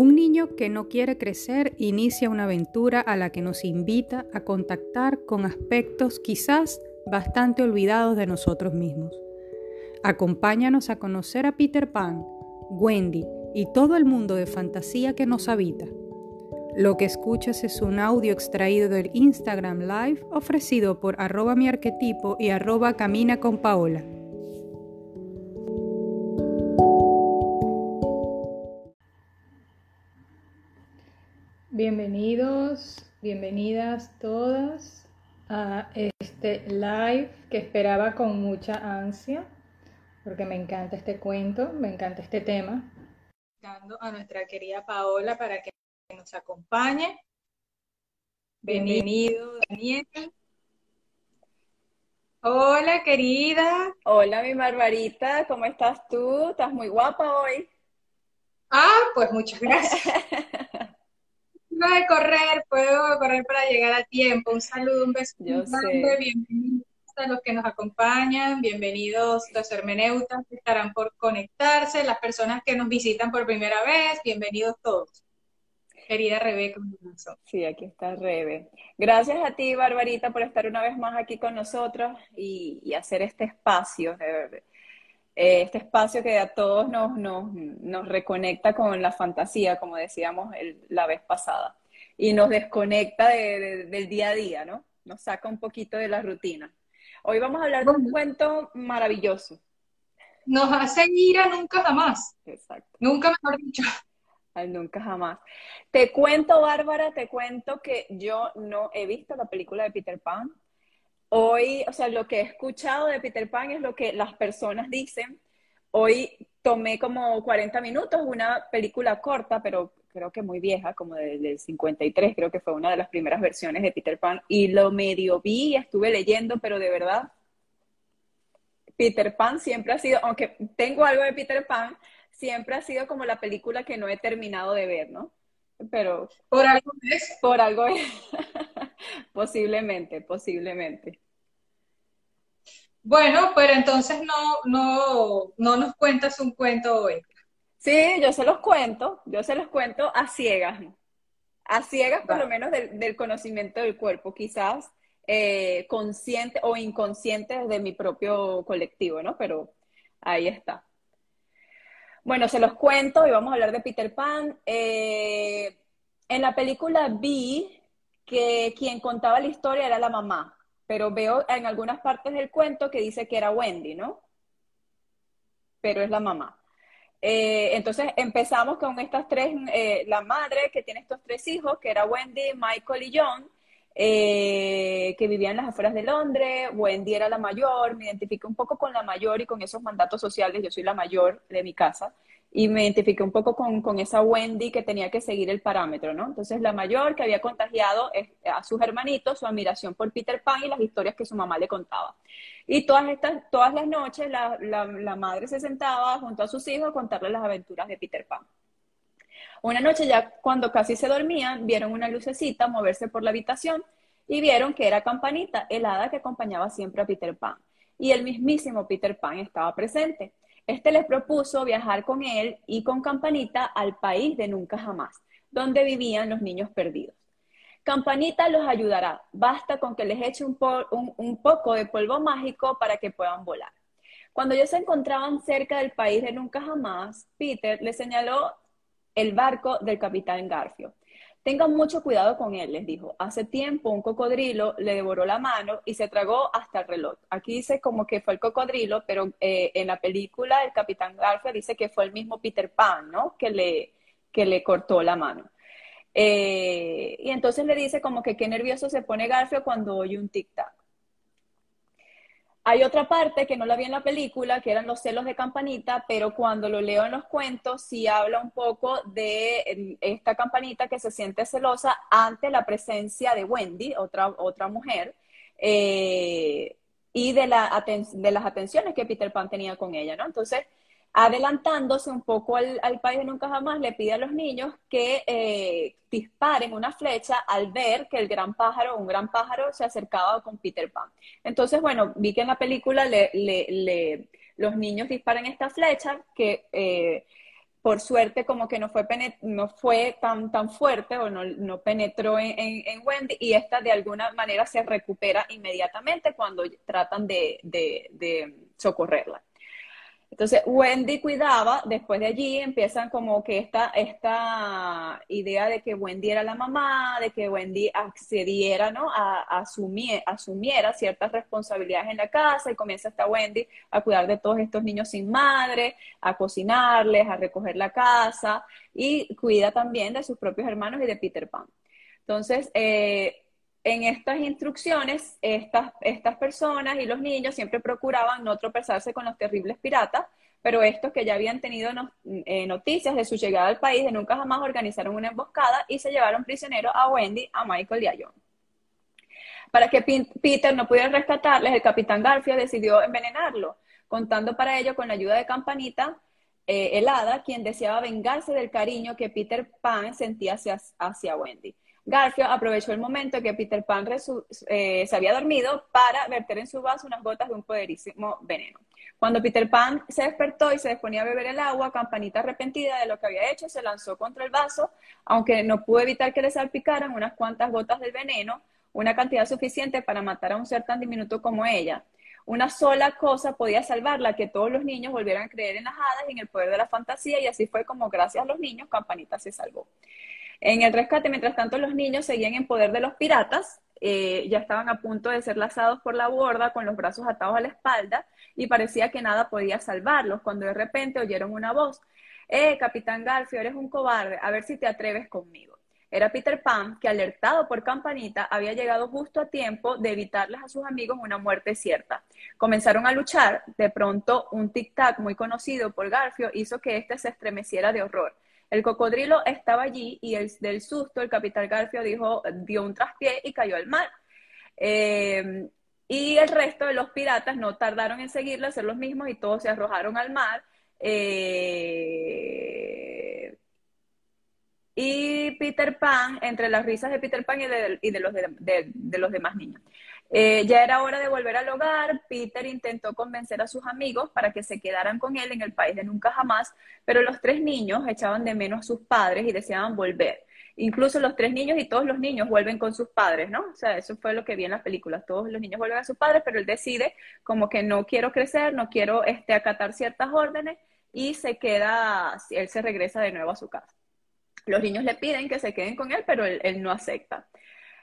Un niño que no quiere crecer inicia una aventura a la que nos invita a contactar con aspectos quizás bastante olvidados de nosotros mismos. Acompáñanos a conocer a Peter Pan, Wendy y todo el mundo de fantasía que nos habita. Lo que escuchas es un audio extraído del Instagram Live ofrecido por arroba mi arquetipo y arroba camina con Paola. Bienvenidas todas a este live que esperaba con mucha ansia, porque me encanta este cuento, me encanta este tema. A nuestra querida Paola para que nos acompañe. Bienvenido, Daniel. Hola, querida. Hola, mi Barbarita, ¿cómo estás tú? Estás muy guapa hoy. Ah, pues muchas gracias. de correr, puedo correr para llegar a tiempo. Un saludo, un beso. Yo Bienvenidos a los que nos acompañan, bienvenidos los hermeneutas que estarán por conectarse, las personas que nos visitan por primera vez, bienvenidos todos. Querida Rebeca. Sí, aquí está Rebe. Gracias a ti, Barbarita, por estar una vez más aquí con nosotros y, hacer este espacio, eh, este espacio que a todos nos, nos, reconecta con la fantasía, como decíamos la vez pasada, y nos desconecta del día a día, ¿no? Nos saca un poquito de la rutina. Hoy vamos a hablar de un cuento maravilloso. Nos hace ir a nunca jamás. Exacto. Nunca mejor dicho. Al nunca jamás. Te cuento, Bárbara, te cuento que yo no he visto la película de Peter Pan. Hoy, o sea, lo que he escuchado de Peter Pan es lo que las personas dicen. Hoy tomé como 40 minutos, una película corta, pero creo que muy vieja, como del 53, creo que fue una de las primeras versiones de Peter Pan, y lo medio vi estuve leyendo, pero de verdad, Peter Pan siempre ha sido, aunque tengo algo de Peter Pan, siempre ha sido como la película que no he terminado de ver, ¿no? Pero... Por algo es. Por algo es. posiblemente, posiblemente. Bueno, pero entonces no, no, no nos cuentas un cuento hoy. Sí, yo se los cuento, yo se los cuento a ciegas, a ciegas por lo menos del, conocimiento del cuerpo, quizás eh, consciente o inconsciente desde mi propio colectivo, ¿no? Pero ahí está. Bueno, se los cuento y vamos a hablar de Peter Pan. Eh, en la película vi que quien contaba la historia era la mamá, pero veo en algunas partes del cuento que dice que era Wendy, ¿no? Pero es la mamá. Eh, entonces empezamos con estas tres, eh, la madre que tiene estos tres hijos, que era Wendy, Michael y John, eh, que vivían en las afueras de Londres. Wendy era la mayor, me identifiqué un poco con la mayor y con esos mandatos sociales, yo soy la mayor de mi casa, y me identifiqué un poco con, con esa Wendy que tenía que seguir el parámetro, ¿no? Entonces la mayor que había contagiado a sus hermanitos su admiración por Peter Pan y las historias que su mamá le contaba. Y todas, estas, todas las noches la, la, la madre se sentaba junto a sus hijos a contarles las aventuras de Peter Pan. Una noche ya cuando casi se dormían, vieron una lucecita moverse por la habitación y vieron que era Campanita, el hada que acompañaba siempre a Peter Pan. Y el mismísimo Peter Pan estaba presente. Este les propuso viajar con él y con Campanita al país de nunca jamás, donde vivían los niños perdidos. Campanita los ayudará, basta con que les eche un, poco de polvo mágico para que puedan volar. Cuando ellos se encontraban cerca del país de nunca jamás, Peter les señaló el barco del capitán Garfio. Tengan mucho cuidado con él, les dijo. Hace tiempo un cocodrilo le devoró la mano y se tragó hasta el reloj. Aquí dice como que fue el cocodrilo, pero eh, en la película el capitán Garfio dice que fue el mismo Peter Pan, ¿no? Que le, que le cortó la mano. Eh, y entonces le dice como que qué nervioso se pone Garfio cuando oye un tic-tac. Hay otra parte que no la vi en la película, que eran los celos de Campanita, pero cuando lo leo en los cuentos sí habla un poco de esta Campanita que se siente celosa ante la presencia de Wendy, otra, otra mujer, eh, y de, la, de las atenciones que Peter Pan tenía con ella, ¿no? Entonces, adelantándose un poco al, país de nunca jamás, le pide a los niños que eh, disparen una flecha al ver que el gran pájaro, un gran pájaro, se acercaba con Peter Pan. Entonces, bueno, vi que en la película le, los niños disparan esta flecha que... Eh, por suerte como que no fue, no fue tan, tan fuerte o no, no penetró en, en, Wendy y esta de alguna manera se recupera inmediatamente cuando tratan de, de, de socorrerla. Entonces, Wendy cuidaba, después de allí empiezan como que esta, esta idea de que Wendy era la mamá, de que Wendy accediera, ¿no? A, asumir, asumiera ciertas responsabilidades en la casa y comienza esta Wendy a cuidar de todos estos niños sin madre, a cocinarles, a recoger la casa y cuida también de sus propios hermanos y de Peter Pan. Entonces, eh, en estas instrucciones, estas, estas personas y los niños siempre procuraban no tropezarse con los terribles piratas, pero estos que ya habían tenido eh, noticias de su llegada al país, de nunca jamás organizaron una emboscada y se llevaron prisionero a Wendy, a Michael y a John. Para que Peter no pudiera rescatarles, el capitán Garfield decidió envenenarlo, contando para ello con la ayuda de Campanita, eh, helada, quien deseaba vengarse del cariño que Peter Pan sentía hacia Wendy. Garfield aprovechó el momento que Peter Pan eh, se había dormido para verter en su vaso unas gotas de un poderísimo veneno. Cuando Peter Pan se despertó y se disponía a beber el agua, Campanita arrepentida de lo que había hecho, se lanzó contra el vaso, aunque no pudo evitar que le salpicaran unas cuantas gotas del veneno, una cantidad suficiente para matar a un ser tan diminuto como ella. Una sola cosa podía salvarla, que todos los niños volvieran a creer en las hadas y en el poder de la fantasía, y así fue como gracias a los niños Campanita se salvó. En el rescate, mientras tanto, los niños seguían en poder de los piratas, eh, ya estaban a punto de ser lazados por la borda con los brazos atados a la espalda y parecía que nada podía salvarlos, cuando de repente oyeron una voz. Eh, Capitán Garfio, eres un cobarde, a ver si te atreves conmigo. Era Peter Pan, que alertado por Campanita, había llegado justo a tiempo de evitarles a sus amigos una muerte cierta. Comenzaron a luchar, de pronto un tic-tac muy conocido por Garfio hizo que éste se estremeciera de horror. El cocodrilo estaba allí y el, del susto el capitán Garfio dijo, dio un traspié y cayó al mar. Eh, y el resto de los piratas no tardaron en seguirlo, hacer los mismos y todos se arrojaron al mar. Eh, y Peter Pan, entre las risas de Peter Pan y de, los, de los demás niños. Eh, ya era hora de volver al hogar. Peter intentó convencer a sus amigos para que se quedaran con él en el país de nunca jamás, pero los tres niños echaban de menos a sus padres y deseaban volver. Incluso los tres niños y todos los niños vuelven con sus padres, ¿no? O sea, eso fue lo que vi en las películas. Todos los niños vuelven a sus padres, pero él decide como que no quiero crecer, no quiero este, acatar ciertas órdenes y se queda, él se regresa de nuevo a su casa. Los niños le piden que se queden con él, pero él no acepta.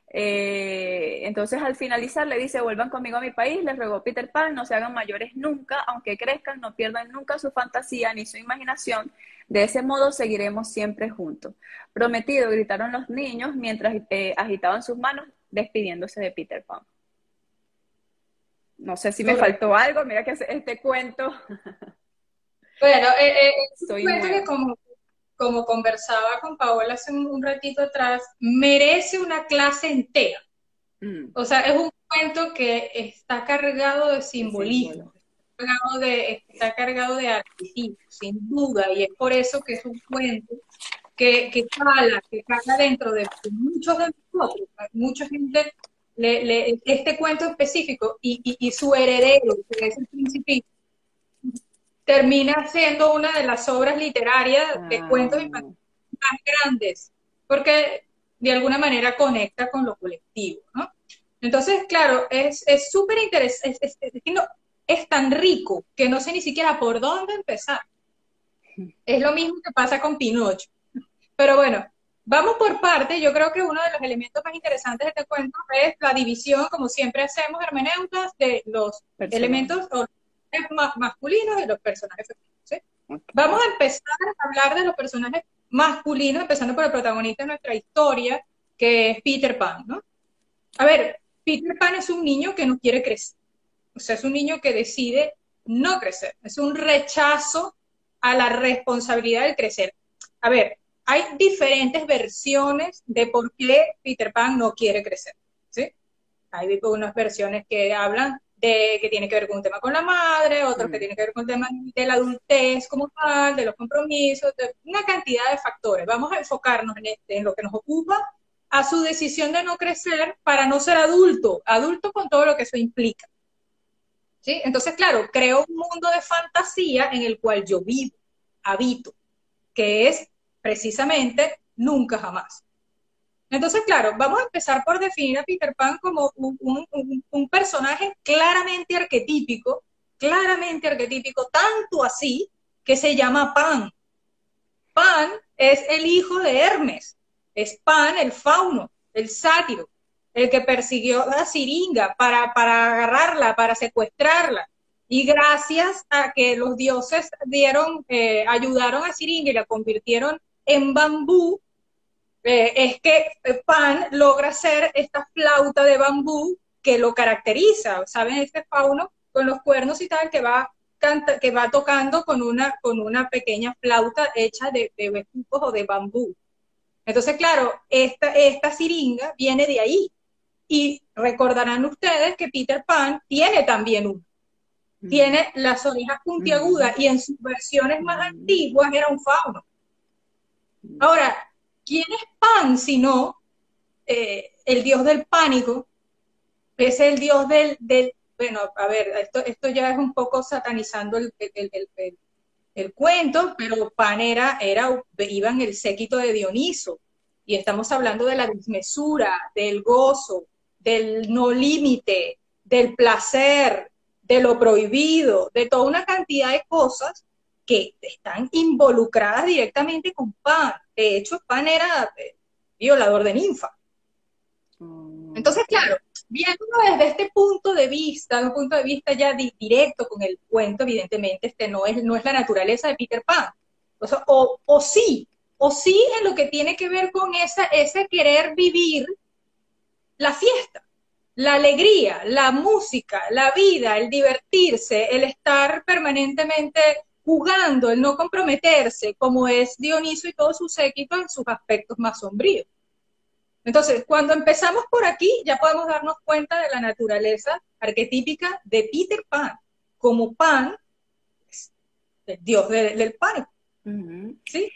Eh, entonces al finalizar le dice, vuelvan conmigo a mi país, les ruego Peter Pan, no se hagan mayores nunca, aunque crezcan, no pierdan nunca su fantasía ni su imaginación, de ese modo seguiremos siempre juntos. Prometido, gritaron los niños mientras eh, agitaban sus manos despidiéndose de Peter Pan. No sé si me faltó algo, mira que este cuento. Bueno, eh, es un cuento que como como conversaba con Paola hace un, ratito atrás, merece una clase entera. Mm. O sea, es un cuento que está cargado de simbolismo, está, cargado de, está cargado de arquetipos, sin duda, y es por eso que es un cuento que, que cala, que cala dentro de muchos de nosotros. Mucha gente, le, este cuento específico y, y, su heredero, que es el principito, termina siendo una de las obras literarias de ah. cuentos infantiles más grandes, porque de alguna manera conecta con lo colectivo, ¿no? Entonces, claro, es súper interesante, es, es, tan rico que no sé ni siquiera por dónde empezar. Es lo mismo que pasa con Pinocho. Pero bueno, vamos por parte. Yo creo que uno de los elementos más interesantes de este cuento es la división, como siempre hacemos hermeneutas, de los elementos masculinos y los personajes femeninos. Vamos a empezar a hablar de los personajes masculinos, empezando por el protagonista de nuestra historia, que es Peter Pan, ¿no? A ver, Peter Pan es un niño que no quiere crecer. O sea, es un niño que decide no crecer. Es un rechazo a la responsabilidad de crecer. A ver, hay diferentes versiones de por qué Peter Pan no quiere crecer. ¿sí? Hay unas versiones que hablan de que tiene que ver con un tema con la madre, otros que tiene que ver con el tema de la adultez como tal, de los compromisos, de una cantidad de factores. Vamos a enfocarnos en, este, en lo que nos ocupa, a su decisión de no crecer para no ser adulto, adulto con todo lo que eso implica. ¿Sí? Entonces, claro, creo un mundo de fantasía en el cual yo vivo, habito, que es precisamente nunca jamás. Entonces, claro, vamos a empezar por definir a Peter Pan como un, personaje claramente arquetípico, claramente arquetípico, tanto así que se llama Pan. Pan es el hijo de Hermes, es Pan el fauno, el sátiro, el que persiguió a Siringa para, agarrarla, para secuestrarla. Y gracias a que los dioses dieron, eh, ayudaron a Siringa y la convirtieron en bambú, eh, es que Pan logra hacer esta flauta de bambú que lo caracteriza, ¿saben? Este fauno con los cuernos y tal que va, canta, que va tocando con una, con una pequeña flauta hecha de, de o de bambú. Entonces, claro, esta, esta siringa viene de ahí. Y recordarán ustedes que Peter Pan tiene también uno. Mm. Tiene las orejas puntiagudas mm. y en sus versiones más antiguas era un fauno. Ahora, ¿quién es Pan si no eh, el dios del pánico? Es el dios del, bueno, a ver, esto, esto ya es un poco satanizando el, el, cuento, pero Pan era, era, iba en el séquito de Dioniso, y estamos hablando de la desmesura, del gozo, del no límite, del placer, de lo prohibido, de toda una cantidad de cosas que están involucradas directamente con Pan. De hecho, Pan era eh, violador de ninfa. Mm. Entonces, claro, viéndolo desde este punto de vista, un punto de vista ya directo con el cuento, evidentemente, este no es, no es la naturaleza de Peter Pan. O, o, sí, o sí en lo que tiene que ver con esa, ese querer vivir la fiesta, la alegría, la música, la vida, el divertirse, el estar permanentemente jugando, el no comprometerse, como es Dioniso y todo su séquito en sus aspectos más sombríos. Entonces, cuando empezamos por aquí, ya podemos darnos cuenta de la naturaleza arquetípica de Peter Pan, como Pan, el dios del pánico. ¿Sí?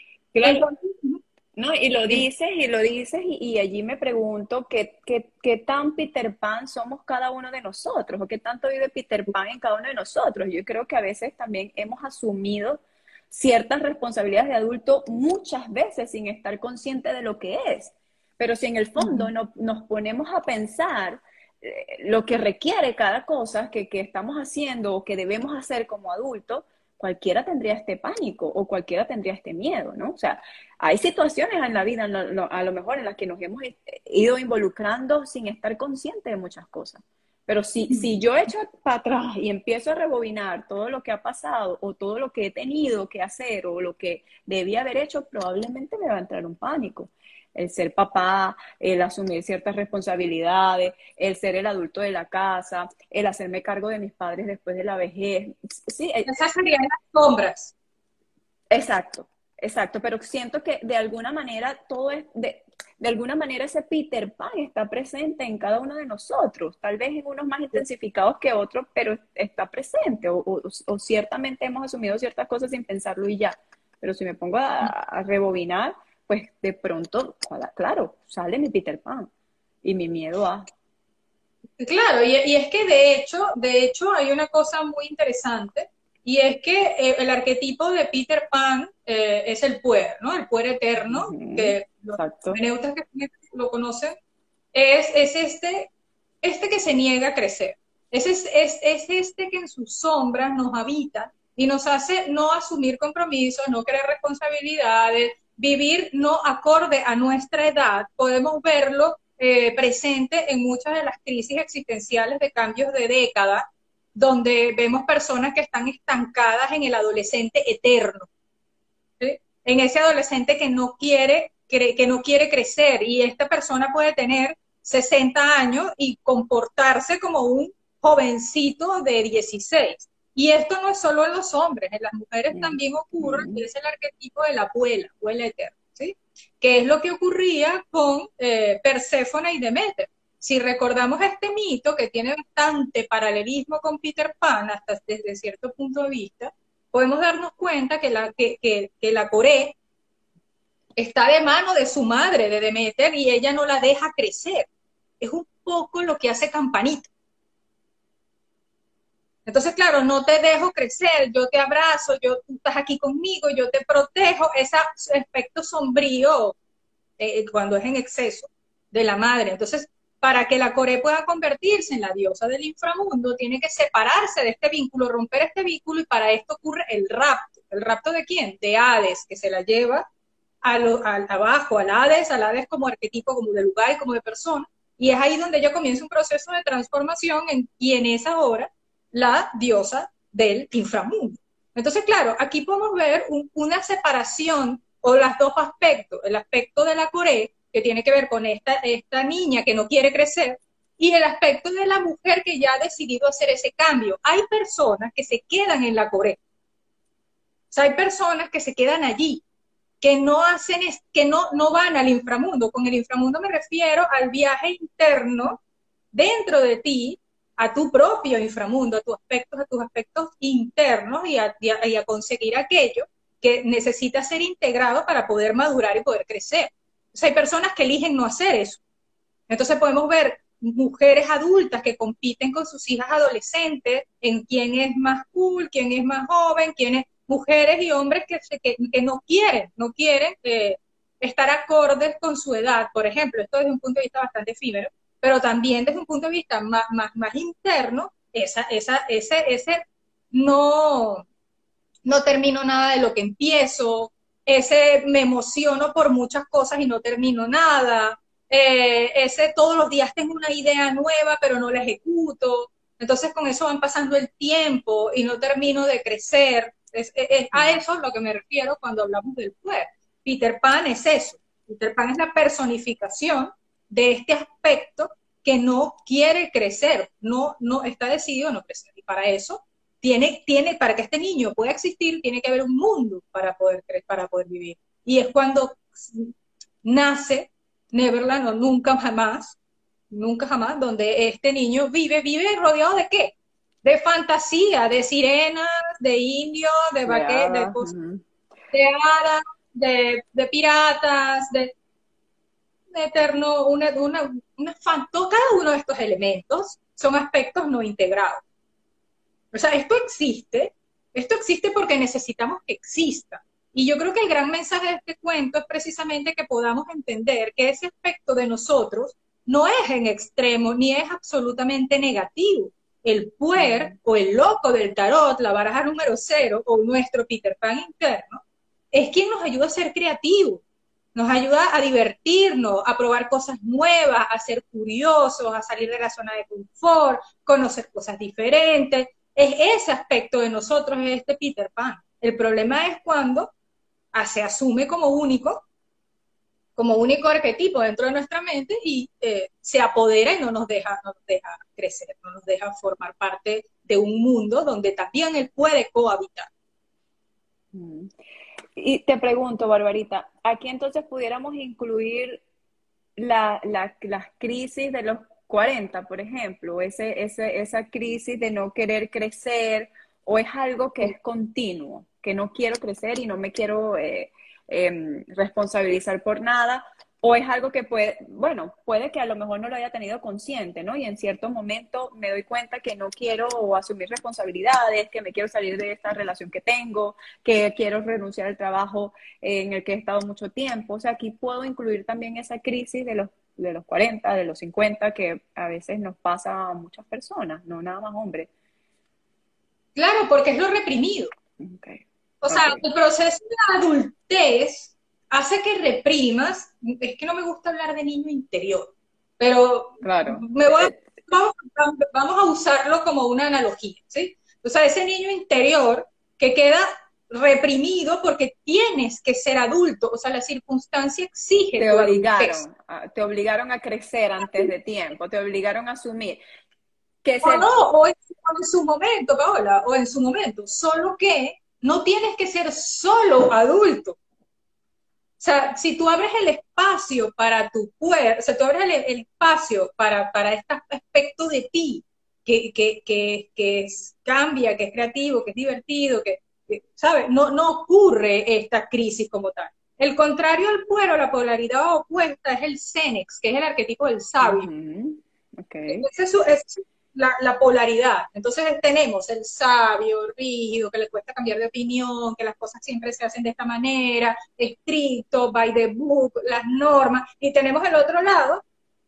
No, y lo dices y lo dices y, allí me pregunto ¿qué, qué, tan Peter Pan somos cada uno de nosotros o qué tanto vive Peter Pan en cada uno de nosotros. Yo creo que a veces también hemos asumido ciertas responsabilidades de adulto muchas veces sin estar consciente de lo que es. Pero si en el fondo no, nos ponemos a pensar eh, lo que requiere cada cosa que, que estamos haciendo o que debemos hacer como adultos, cualquiera tendría este pánico o cualquiera tendría este miedo, ¿no? O sea, hay situaciones en la vida a lo mejor en las que nos hemos ido involucrando sin estar conscientes de muchas cosas. Pero si, si yo echo para atrás y empiezo a rebobinar todo lo que ha pasado o todo lo que he tenido que hacer o lo que debía haber hecho, probablemente me va a entrar un pánico el ser papá, el asumir ciertas responsabilidades, el ser el adulto de la casa, el hacerme cargo de mis padres después de la vejez. Sí, eh, esas serían las sombras. Exacto, exacto, pero siento que de alguna manera todo es, de, de alguna manera ese Peter Pan está presente en cada uno de nosotros, tal vez en unos más intensificados que otros, pero está presente o, o, ciertamente hemos asumido ciertas cosas sin pensarlo y ya. Pero si me pongo a rebobinar, pues de pronto, claro, sale mi Peter Pan y mi miedo a... Claro, y, es que de hecho, de hecho hay una cosa muy interesante y es que eh, el arquetipo de Peter Pan eh, es el puer, ¿no? El puer eterno, que los que lo conocen, es, es este, este que se niega a crecer. Es, es, es, este que en sus sombras nos habita y nos hace no asumir compromisos, no creer responsabilidades, vivir no acorde a nuestra edad, podemos verlo eh, presente en muchas de las crisis existenciales de cambios de década, donde vemos personas que están estancadas en el adolescente eterno, en ese adolescente que no quiere que no quiere crecer y esta persona puede tener 60 años y comportarse como un jovencito de 16. Y esto no es solo en los hombres, en las mujeres también ocurre, y es el arquetipo de la abuela, abuela eterna, ¿sí? Que es lo que ocurría con eh, Perséfona y Demeter. Si recordamos este mito, que tiene bastante paralelismo con Peter Pan, hasta desde cierto punto de vista, podemos darnos cuenta que la, que, la Coré está de mano de su madre, de Demeter, y ella no la deja crecer. Es un poco lo que hace Campanita. Entonces, claro, no te dejo crecer, yo te abrazo, yo, tú estás aquí conmigo, yo te protejo, ese aspecto sombrío eh, cuando es en exceso de la madre. Entonces, para que la Core pueda convertirse en la diosa del inframundo, tiene que separarse de este vínculo, romper este vínculo, y para esto ocurre el rapto. ¿El rapto de quién? De Hades, que se la lleva a abajo, al Hades, al Hades como arquetipo, como de lugar y como de persona, y es ahí donde ella comienza un proceso de transformación en, y en esa hora la diosa del inframundo. Entonces, claro, aquí podemos ver una separación o los dos aspectos, el aspecto de la Corea, que tiene que ver con esta, esta niña que no quiere crecer, y el aspecto de la mujer que ya ha decidido hacer ese cambio. Hay personas que se quedan en la Corea. O sea, hay personas que se quedan allí, que no hacen, que no, no van al inframundo. Con el inframundo me refiero al viaje interno dentro de ti, a tu propio inframundo, a tus aspectos, a tus aspectos internos y a, y a conseguir aquello que necesita ser integrado para poder madurar y poder crecer. Hay personas que eligen no hacer eso. Entonces podemos ver mujeres adultas que compiten con sus hijas adolescentes en quién es más cool, quién es más joven, quién es mujeres y hombres que, que, no quieren, no quieren eh, estar acordes con su edad, por ejemplo, esto desde un punto de vista bastante efímero, pero también desde un punto de vista más, más, más interno, esa, esa, ese, ese no, no termino nada de lo que empiezo, ese me emociono por muchas cosas y no termino nada, eh, ese todos los días tengo una idea nueva pero no la ejecuto, entonces con eso van pasando el tiempo y no termino de crecer, es, a eso lo que me refiero cuando hablamos del poder. Peter Pan es eso. Peter Pan es la personificación de este aspecto que no quiere crecer, no, no está decidido a no crecer. Y para eso tiene, tiene, para que este niño pueda existir, tiene que haber un mundo para poder, para poder vivir. Y es cuando nace Neverland o nunca jamás, nunca jamás, donde este niño vive, vive rodeado de qué? de fantasía, de sirenas, de indios, de vaqueros, de, hadas, de, de, piratas, de, eterno, una, una, una cada uno de estos elementos son aspectos no integrados. O sea, esto existe, esto existe porque necesitamos que exista. Y yo creo que el gran mensaje de este cuento es precisamente que podamos entender que ese aspecto de nosotros no es en extremo ni es absolutamente negativo el puer o el loco del tarot, la baraja número cero o nuestro Peter Pan interno, es quien nos ayuda a ser creativos, nos ayuda a divertirnos, a probar cosas nuevas, a ser curiosos, a salir de la zona de confort, conocer cosas diferentes. Es ese aspecto de nosotros, es este Peter Pan. El problema es cuando se asume como único como único arquetipo dentro de nuestra mente y eh, se apodera y no nos, deja, no nos deja crecer, no nos deja formar parte de un mundo donde también él puede cohabitar. Mm. Y te pregunto, Barbarita, aquí entonces pudiéramos incluir la, las crisis de los 40, por ejemplo, ese, ese, esa crisis de no querer crecer, o es algo que es continuo, que no quiero crecer y no me quiero eh, Em, responsabilizar por nada, o es algo que puede, bueno, puede que a lo mejor no lo haya tenido consciente, ¿no? Y en cierto momento me doy cuenta que no quiero asumir responsabilidades, que me quiero salir de esta relación que tengo, que quiero renunciar al trabajo en el que he estado mucho tiempo. O sea, aquí puedo incluir también esa crisis de los, de los 40, de los 50, que a veces nos pasa a muchas personas, no nada más hombres. Claro, porque es lo reprimido. Okay. O sea, el proceso de adultez hace que reprimas, es que no me gusta hablar de niño interior, pero claro. me voy vamos, a usarlo como una analogía, ¿sí? O sea, ese niño interior que queda reprimido porque tienes que ser adulto, o sea, la circunstancia exige. Te obligaron, a, te obligaron a crecer antes de tiempo, te obligaron a asumir. Que o no, o en, su momento, Paola, o en su momento, solo que no tienes que ser solo adulto. O sea, si tú abres el espacio para tu cuerpo, o sea, tú abres el, espacio para, para, este aspecto de ti, que, que, que, que cambia, que es creativo, que es divertido, que, ¿sabes? No, no ocurre esta crisis como tal. El contrario al cuero, la polaridad opuesta es el Cenex, que es el arquetipo del sabio. la, polaridad. Entonces tenemos el sabio, rígido, que le cuesta cambiar de opinión, que las cosas siempre se hacen de esta manera, estricto, by the book, las normas, y tenemos el otro lado,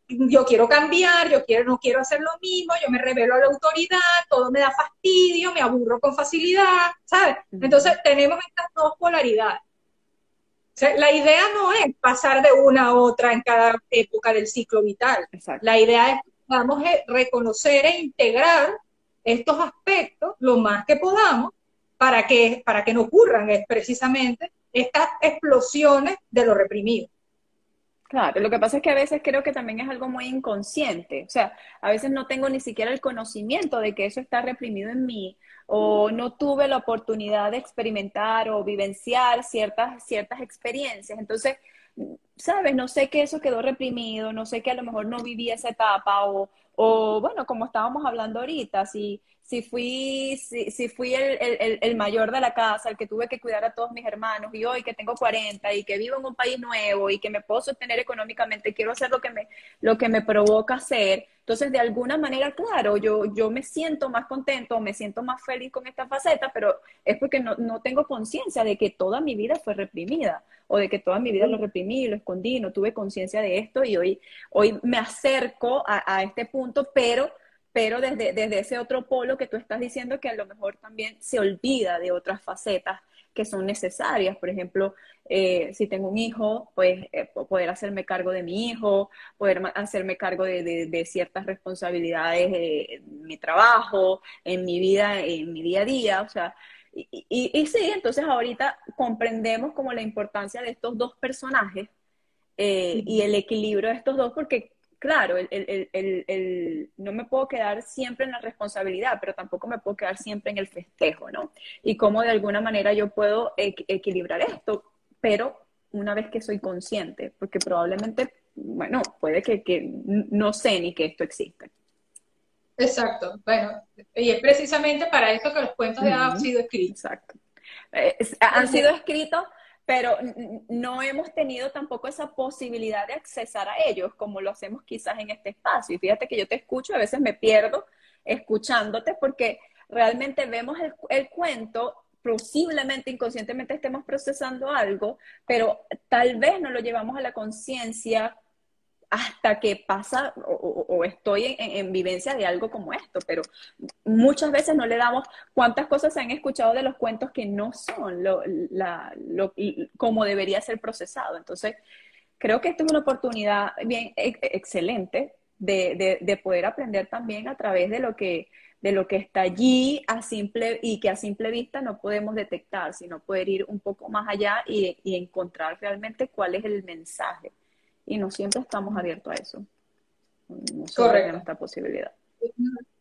yo quiero cambiar, yo quiero, no quiero hacer lo mismo, yo me revelo a la autoridad, todo me da fastidio, me aburro con facilidad, ¿sabes? Entonces tenemos estas dos polaridades. la idea no es pasar de una a otra en cada época del ciclo vital. La idea es vamos a reconocer e integrar estos aspectos lo más que podamos para que, para que no ocurran precisamente estas explosiones de lo reprimido. Claro, lo que pasa es que a veces creo que también es algo muy inconsciente, o sea, a veces no tengo ni siquiera el conocimiento de que eso está reprimido en mí o no tuve la oportunidad de experimentar o vivenciar ciertas, ciertas experiencias. Entonces, ¿sabes? No sé que eso quedó reprimido, no sé que a lo mejor no viví esa etapa o, o bueno, como estábamos hablando ahorita, si, si fui, si, si fui el, el, el, mayor de la casa, el que tuve que cuidar a todos mis hermanos. Y hoy que tengo 40 y que vivo en un país nuevo y que me puedo sostener económicamente, quiero hacer lo que me, lo que me provoca hacer, entonces, de alguna manera, claro, yo, yo me siento más contento, me siento más feliz con esta faceta, pero es porque no, no tengo conciencia de que toda mi vida fue reprimida o de que toda mi vida lo reprimí, lo escondí, no tuve conciencia de esto. Y hoy, hoy me acerco a, a este punto, pero pero desde, desde ese otro polo que tú estás diciendo que a lo mejor también se olvida de otras facetas que son necesarias. Por ejemplo, eh, si tengo un hijo, pues eh, poder hacerme cargo de mi hijo, poder hacerme cargo de, ciertas responsabilidades en mi trabajo, en mi vida, en mi día a día. O sea, y, y, sí, entonces ahorita comprendemos como la importancia de estos dos personajes eh, y el equilibrio de estos dos, porque claro, el, no me puedo quedar siempre en la responsabilidad, pero tampoco me puedo quedar siempre en el festejo, ¿no? Y cómo de alguna manera yo puedo equilibrar esto, pero una vez que soy consciente, porque probablemente, bueno, puede que, no sé ni que esto existe. Exacto, bueno, y es precisamente para esto que los cuentos de han sido escritos. Exacto. Eh, han sido escritos pero no hemos tenido tampoco esa posibilidad de accesar a ellos como lo hacemos quizás en este espacio. Y fíjate que yo te escucho, a veces me pierdo escuchándote porque realmente vemos el, el cuento, posiblemente inconscientemente estemos procesando algo, pero tal vez no lo llevamos a la conciencia hasta que pasa o, estoy en, vivencia de algo como esto, pero muchas veces no le damos cuántas cosas se han escuchado de los cuentos que no son lo, como debería ser procesado. Entonces, creo que esta es una oportunidad bien e, excelente de, poder aprender también a través de lo que de lo que está allí a simple y que a simple vista no podemos detectar, sino poder ir un poco más allá y encontrar realmente cuál es el mensaje y no siempre estamos abiertos a eso. No Correcto. esta posibilidad.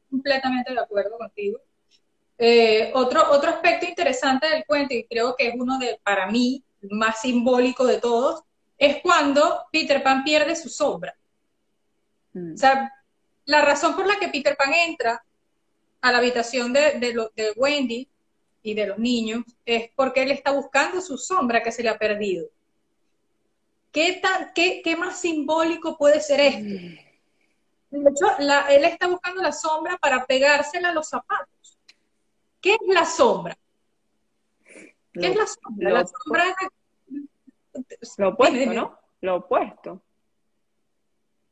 Completamente de acuerdo contigo. Eh, otro, otro aspecto interesante del cuento, y creo que es uno de, para mí, más simbólico de todos, es cuando Peter Pan pierde su sombra. Mm. O sea, la razón por la que Peter Pan entra a la habitación de, de, de Wendy y de los niños es porque él está buscando su sombra que se le ha perdido. ¿Qué, tan, qué, qué más simbólico puede ser esto? De hecho, él está buscando la sombra para pegársela a los zapatos. ¿Qué es la sombra? ¿Qué es la sombra? la sombra es... Lo opuesto, ¿no? Lo opuesto. O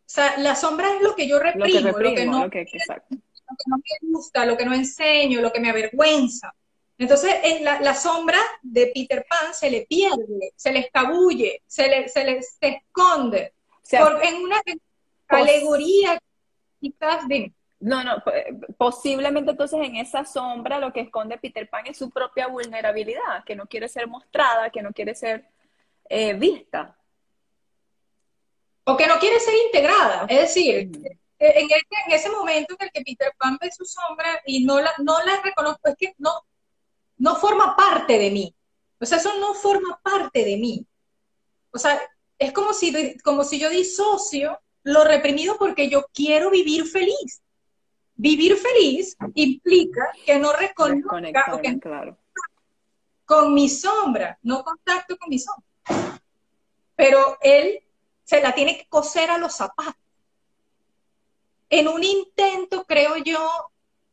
sea, la sombra es lo que yo reprimo, lo que, no, lo que no me gusta, lo que no enseño, lo que me avergüenza. Entonces, en la, sombra de Peter Pan se le pierde, se le escabulle, se le, se le esconde. en una alegoría quizás de... No, no, posiblemente entonces en esa sombra lo que esconde Peter Pan es su propia vulnerabilidad, que no quiere ser mostrada, que no quiere ser eh, vista. O que no quiere ser integrada. Es decir, en, en, ese momento en el que Peter Pan ve su sombra y no la, no la reconozco, es que no, no forma parte de mí. O sea, eso no forma parte de mí. O sea, es como si, como si yo disocio lo reprimido porque yo quiero vivir feliz. Vivir feliz implica que no reconozca con mi sombra, no contacto con mi sombra. Pero él se la tiene que coser a los zapatos. en un intento, creo yo,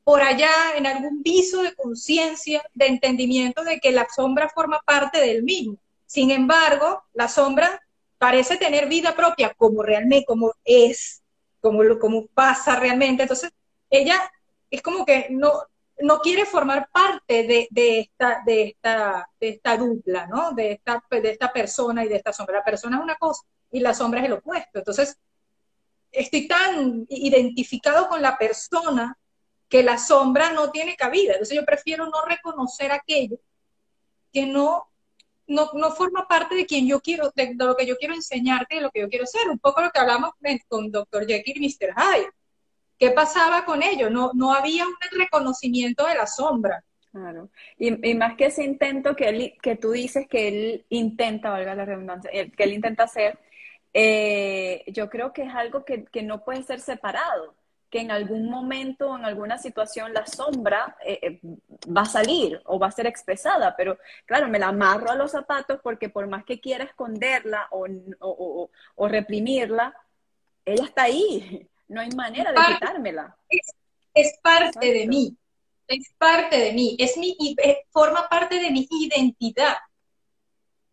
por allá, en algún viso de conciencia, de entendimiento de que la sombra forma parte del mismo. Sin embargo, la sombra parece tener vida propia, como realmente, como es, como, lo, como pasa realmente. Entonces, ella es como que no, no quiere formar parte de, esta, de, esta, de esta dupla, ¿no? De esta, de esta persona y de esta sombra. La persona es una cosa y la sombra es el opuesto. Entonces, estoy tan identificado con la persona que la sombra no tiene cabida. Entonces yo prefiero no reconocer aquello que no, no, no forma parte de quien yo quiero, de, lo que yo quiero enseñarte, de lo que yo quiero ser. Un poco lo que hablamos con Dr. Jekyll y Mr. Hyde. ¿Qué pasaba con ellos? No, no había un reconocimiento de la sombra. Claro. Y, más que ese intento que, él, que tú dices que él intenta, valga la redundancia, que él intenta hacer, eh, yo creo que es algo que, que, no puede ser separado, que en algún momento, en alguna situación, la sombra eh, eh, va a salir o va a ser expresada, pero claro, me la amarro a los zapatos porque por más que quiera esconderla o, o, o reprimirla, ella está ahí. No hay manera de quitármela. Es, parte de mí, es parte de mí, es mi, eh, forma parte de mi identidad.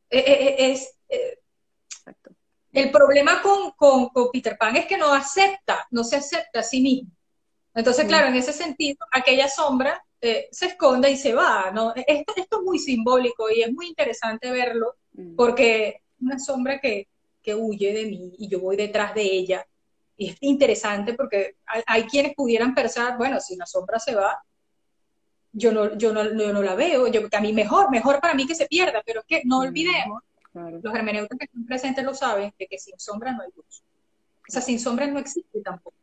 Es, el problema con, con, Peter Pan es que no acepta, no se acepta a sí mismo. Entonces, claro, en ese sentido, aquella sombra se esconde y se va. ¿no? Esto, esto, es muy simbólico y es muy interesante verlo mm. porque una sombra que, que huye de mí y yo voy detrás de ella y es interesante porque hay, quienes pudieran pensar, bueno, si la sombra se va, yo no, yo no, no la veo, yo que a mí mejor, mejor para mí que se pierda, pero es que no mm, los hermeneutas que están presentes lo saben, de que sin sombra no hay luz. O sea, sin sombra no existe tampoco.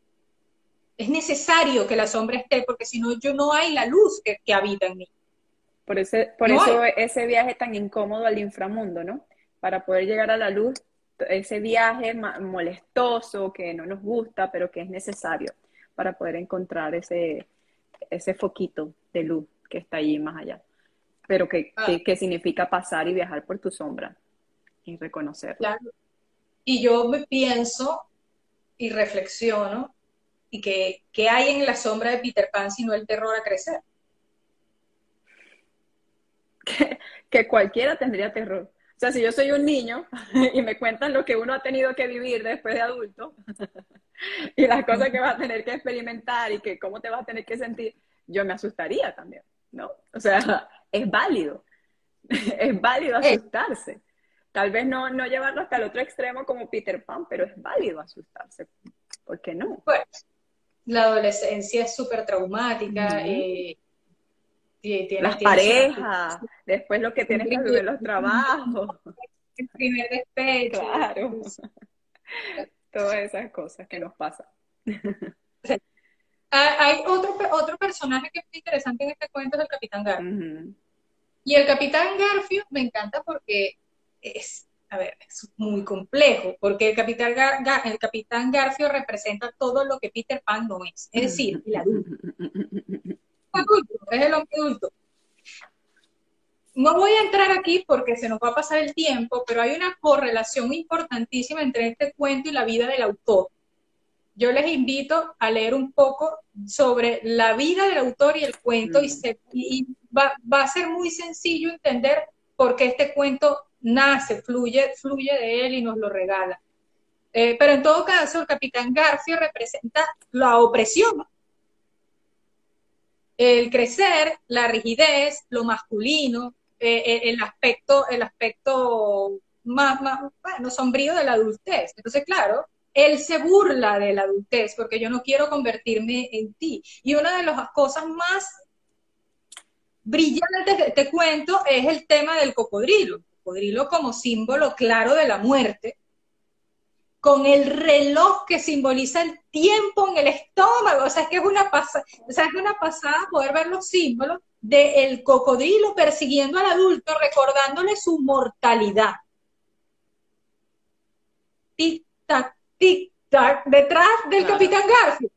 Es necesario que la sombra esté, porque si no, yo no hay la luz que, habita en mí. Por, ese, por eso ese viaje tan incómodo al inframundo, ¿no? Para poder llegar a la luz ese viaje molestoso que no nos gusta, pero que es necesario para poder encontrar ese, ese foquito de luz que está allí más allá. Pero que, ah. que, significa pasar y viajar por tu sombra y reconocerlo. Claro. Y yo me pienso y reflexiono y que, ¿qué hay en la sombra de Peter Pan sino el terror a crecer? que cualquiera tendría terror sea, si yo soy un niño y me cuentan lo que uno ha tenido que vivir después de adulto y las cosas que vas a tener que experimentar y que cómo te vas a tener que sentir, yo me asustaría también, ¿no? O sea, es válido, es válido asustarse. Tal vez no, no llevarlo hasta el otro extremo como Peter Pan, pero es válido asustarse. ¿Por qué no? Pues, la adolescencia es súper traumática. y las parejas, después lo que tienes que hacer los trabajos. El primer despecho. Claro. Todas esas cosas que nos pasan. Hay otro, otro personaje que es interesante en este cuento, es el Capitán Garfield. Y el Capitán Garfield me encanta porque es, a ver, es muy complejo, porque el Capitán, el Capitán Garfield representa todo lo que Peter Pan no es, es decir, el adulto. es el hombre adulto. No voy a entrar aquí porque se nos va a pasar el tiempo, pero hay una correlación importantísima entre este cuento y la vida del autor. Yo les invito a leer un poco sobre la vida del autor y el cuento y, va, a ser muy sencillo entender por qué este cuento nace, fluye, fluye de él y nos lo regala. Eh, pero en todo caso, el capitán García representa la opresión el crecer, la rigidez, lo masculino, eh, eh, el aspecto, el aspecto más, más, bueno, sombrío de la adultez. Entonces, claro, él se burla de la adultez porque yo no quiero convertirme en ti. Y una de las cosas más brillantes de este cuento es el tema del cocodrilo. Cocodrilo como símbolo claro de la muerte, con el reloj que simboliza el tiempo en el estómago. O sea, es que es una, pasada, o sea, es una pasada poder ver los símbolos del cocodrilo persiguiendo al adulto, recordándole su mortalidad. Tic-tac, tic-tac, detrás del Capitán Garfield.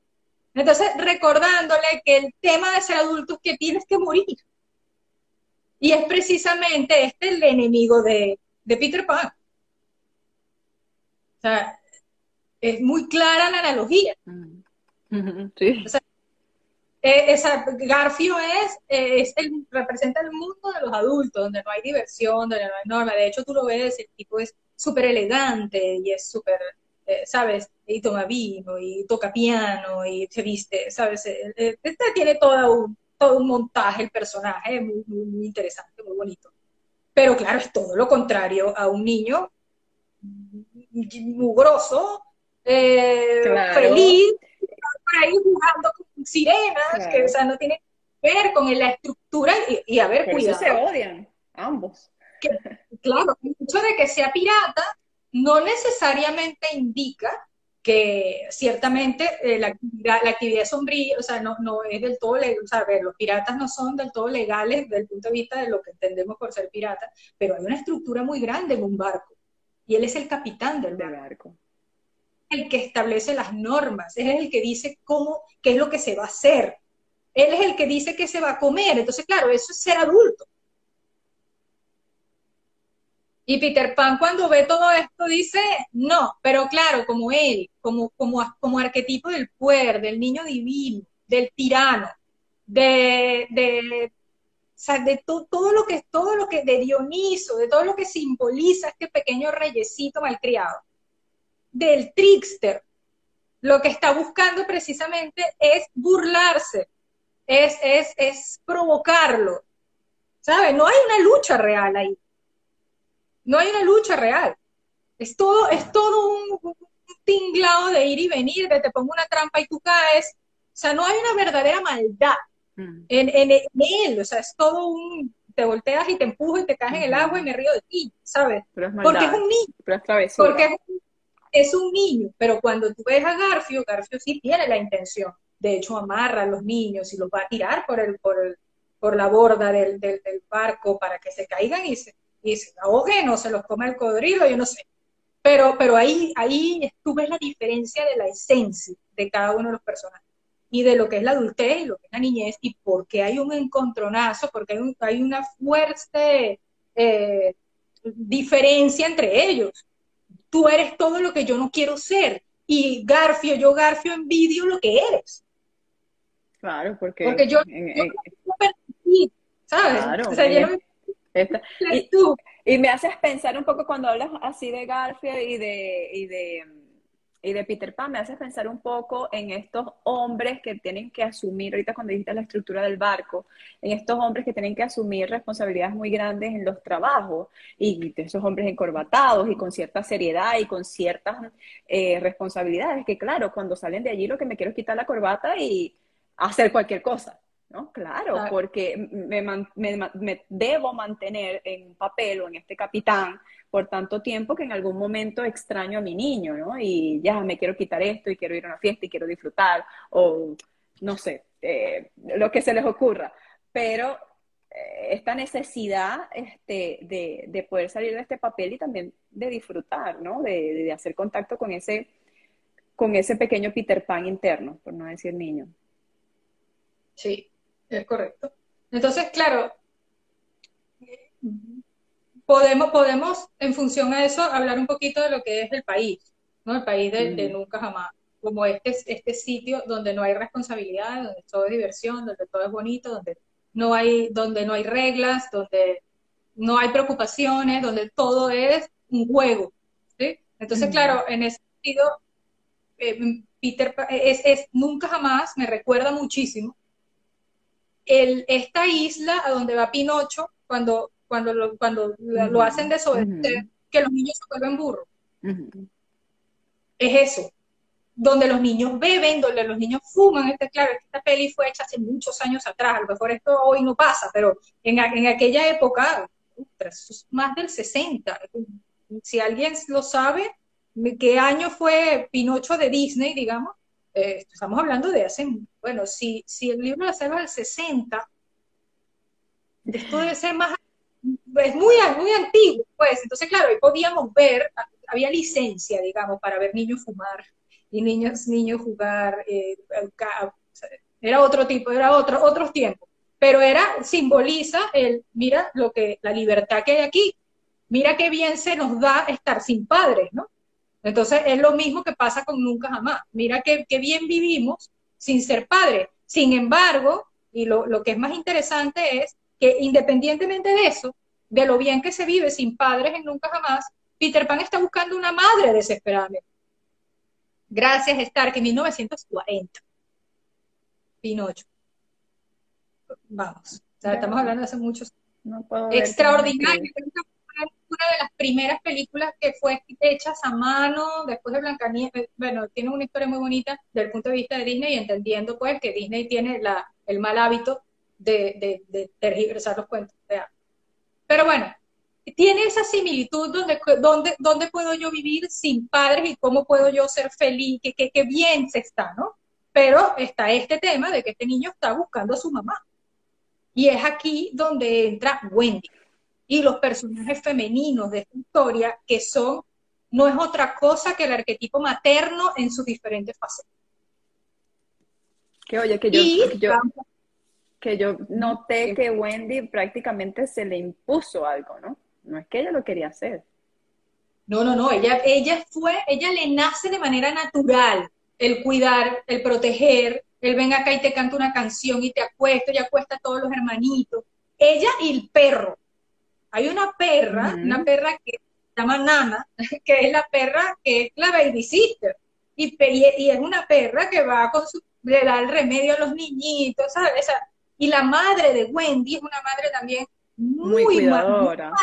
Entonces, recordándole que el tema de ser adulto es que tienes que morir. Y es precisamente este el enemigo de, de Peter Pan sea, es muy clara la analogía. Sí. Eh, esa, Garfio es, eh, es el, representa el mundo de los adultos, donde no hay diversión, donde no hay norma. De hecho, tú lo ves, el tipo es súper elegante y es súper, eh, ¿sabes? Y toma vino y toca piano y se viste, ¿sabes? Este tiene todo un, todo un montaje, el personaje, muy, muy, interesante, muy bonito. Pero claro, es todo lo contrario a un niño mugroso, feliz, por ahí jugando con sirenas, que o sea, no tiene que ver con la estructura y, a ver, cuidado. se odian, ambos. claro, el hecho de que sea pirata no necesariamente indica que ciertamente eh, la, actividad, la actividad sombría, o sea, no, no es del todo legal, o sea, a ver, los piratas no son del todo legales desde el punto de vista de lo que entendemos por ser pirata, pero hay una estructura muy grande en un barco, y él es el capitán del barco el que establece las normas, él es el que dice cómo, qué es lo que se va a hacer. Él es el que dice qué se va a comer. Entonces, claro, eso es ser adulto. Y Peter Pan cuando ve todo esto dice, no, pero claro, como él, como, como, como arquetipo del puer, del niño divino, del tirano, de, de, de todo lo que todo lo que de Dioniso, de todo lo que simboliza este pequeño reyesito malcriado del trickster. Lo que está buscando precisamente es burlarse, es, es, es provocarlo. ¿Sabe? No hay una lucha real ahí. No hay una lucha real. Es todo, es todo un, tinglado de ir y venir, de te pongo una trampa y tú caes. O sea, no hay una verdadera maldad mm. en, en, él. O sea, es todo un, te volteas y te empujo y te caes en el agua y me río de ti, ¿sabes? Porque es un niño. porque es un es un niño, pero cuando tú ves a Garfio, Garfio sí tiene la intención. De hecho, amarra a los niños y los va a tirar por, el, por, por la borda del, del, barco para que se caigan y se, y se ahoguen o se los come el codrilo, yo no sé. Pero, pero ahí, ahí tú ves la diferencia de la esencia de cada uno de los personajes y de lo que es la adultez y lo que es la niñez y por qué hay un encontronazo, porque hay, hay una fuerte eh, diferencia entre ellos tú eres todo lo que yo no quiero ser. Y Garfio, yo Garfio envidio lo que eres. Claro, porque... Porque yo, ¿sabes? Claro, o sea, yo y, tú. y me haces pensar un poco cuando hablas así de Garfio y de, y de y de Peter Pan me haces pensar un poco en estos hombres que tienen que asumir, ahorita cuando dijiste la estructura del barco, en estos hombres que tienen que asumir responsabilidades muy grandes en los trabajos y esos hombres encorbatados y con cierta seriedad y con ciertas eh, responsabilidades, que claro, cuando salen de allí lo que me quiero es quitar la corbata y hacer cualquier cosa. ¿No? Claro, porque me, me, debo mantener en papel o en este capitán por tanto tiempo que en algún momento extraño a mi niño, ¿no? Y ya me quiero quitar esto y quiero ir a una fiesta y quiero disfrutar, o no sé, eh, lo que se les ocurra. Pero eh, esta necesidad este, de, poder salir de este papel y también de disfrutar, ¿no? De, hacer contacto con ese, con ese pequeño Peter Pan interno, por no decir niño. Sí, es correcto. Entonces, claro, podemos, podemos, en función a eso, hablar un poquito de lo que es el país, ¿no? El país de, nunca jamás. Como este, este sitio donde no hay responsabilidad, donde todo es diversión, donde todo es bonito, donde no hay, donde no hay reglas, donde no hay preocupaciones, donde todo es un juego. ¿sí? Entonces, claro, en ese sentido, eh, Peter es, es, nunca jamás me recuerda muchísimo el, esta isla a donde va Pinocho cuando cuando lo, cuando lo hacen desobedecer, que los niños se vuelven burros. Es eso. Donde los niños beben, donde los niños fuman. Este, claro, esta peli fue hecha hace muchos años atrás. A lo mejor esto hoy no pasa, pero en, en aquella época, más del 60. Si alguien lo sabe, ¿qué año fue Pinocho de Disney, digamos? Eh, estamos hablando de hace, bueno, si, si el libro de la selva del 60, esto debe ser más es muy, muy antiguo, pues. Entonces, claro, ahí podíamos ver, había licencia, digamos, para ver niños fumar y niños, niños jugar. Eh, era otro tipo, era otro, otros tiempos. Pero era, simboliza el, mira lo que, la libertad que hay aquí. Mira qué bien se nos da estar sin padres, ¿no? Entonces es lo mismo que pasa con Nunca Jamás. Mira qué, bien vivimos sin ser padre. Sin embargo, y lo, lo que es más interesante es que independientemente de eso, de lo bien que se vive sin padres en nunca jamás, Peter Pan está buscando una madre desesperadamente. Gracias, Stark, en 1940. Pinocho. Vamos, estamos hablando de hace muchos no Extraordinario. Una de las primeras películas que fue hechas a mano después de Blancanieves. Bueno, tiene una historia muy bonita desde el punto de vista de Disney, y entendiendo pues que Disney tiene la, el mal hábito de, de, tergiversar los cuentos. Pero bueno, tiene esa similitud donde, donde, donde puedo yo vivir sin padres y cómo puedo yo ser feliz, que, que, que bien se está, ¿no? Pero está este tema de que este niño está buscando a su mamá. Y es aquí donde entra Wendy y los personajes femeninos de esta historia, que son, no es otra cosa que el arquetipo materno en sus diferentes facetas. Que oye, que yo, que yo, noté que Wendy prácticamente se le impuso algo, ¿no? No es que ella lo quería hacer. No, no, no, ella, ella fue, ella le nace de manera natural el cuidar, el proteger, él ven acá y te canta una canción y te acuesta y acuesta a todos los hermanitos. Ella y el perro. Hay una perra, una perra que se llama Nana, que es la perra que es la baby sister. Y, y, es una perra que va con su, le da el remedio a los niñitos, ¿sabes? y la madre de Wendy es una madre también muy, muy cuidadora.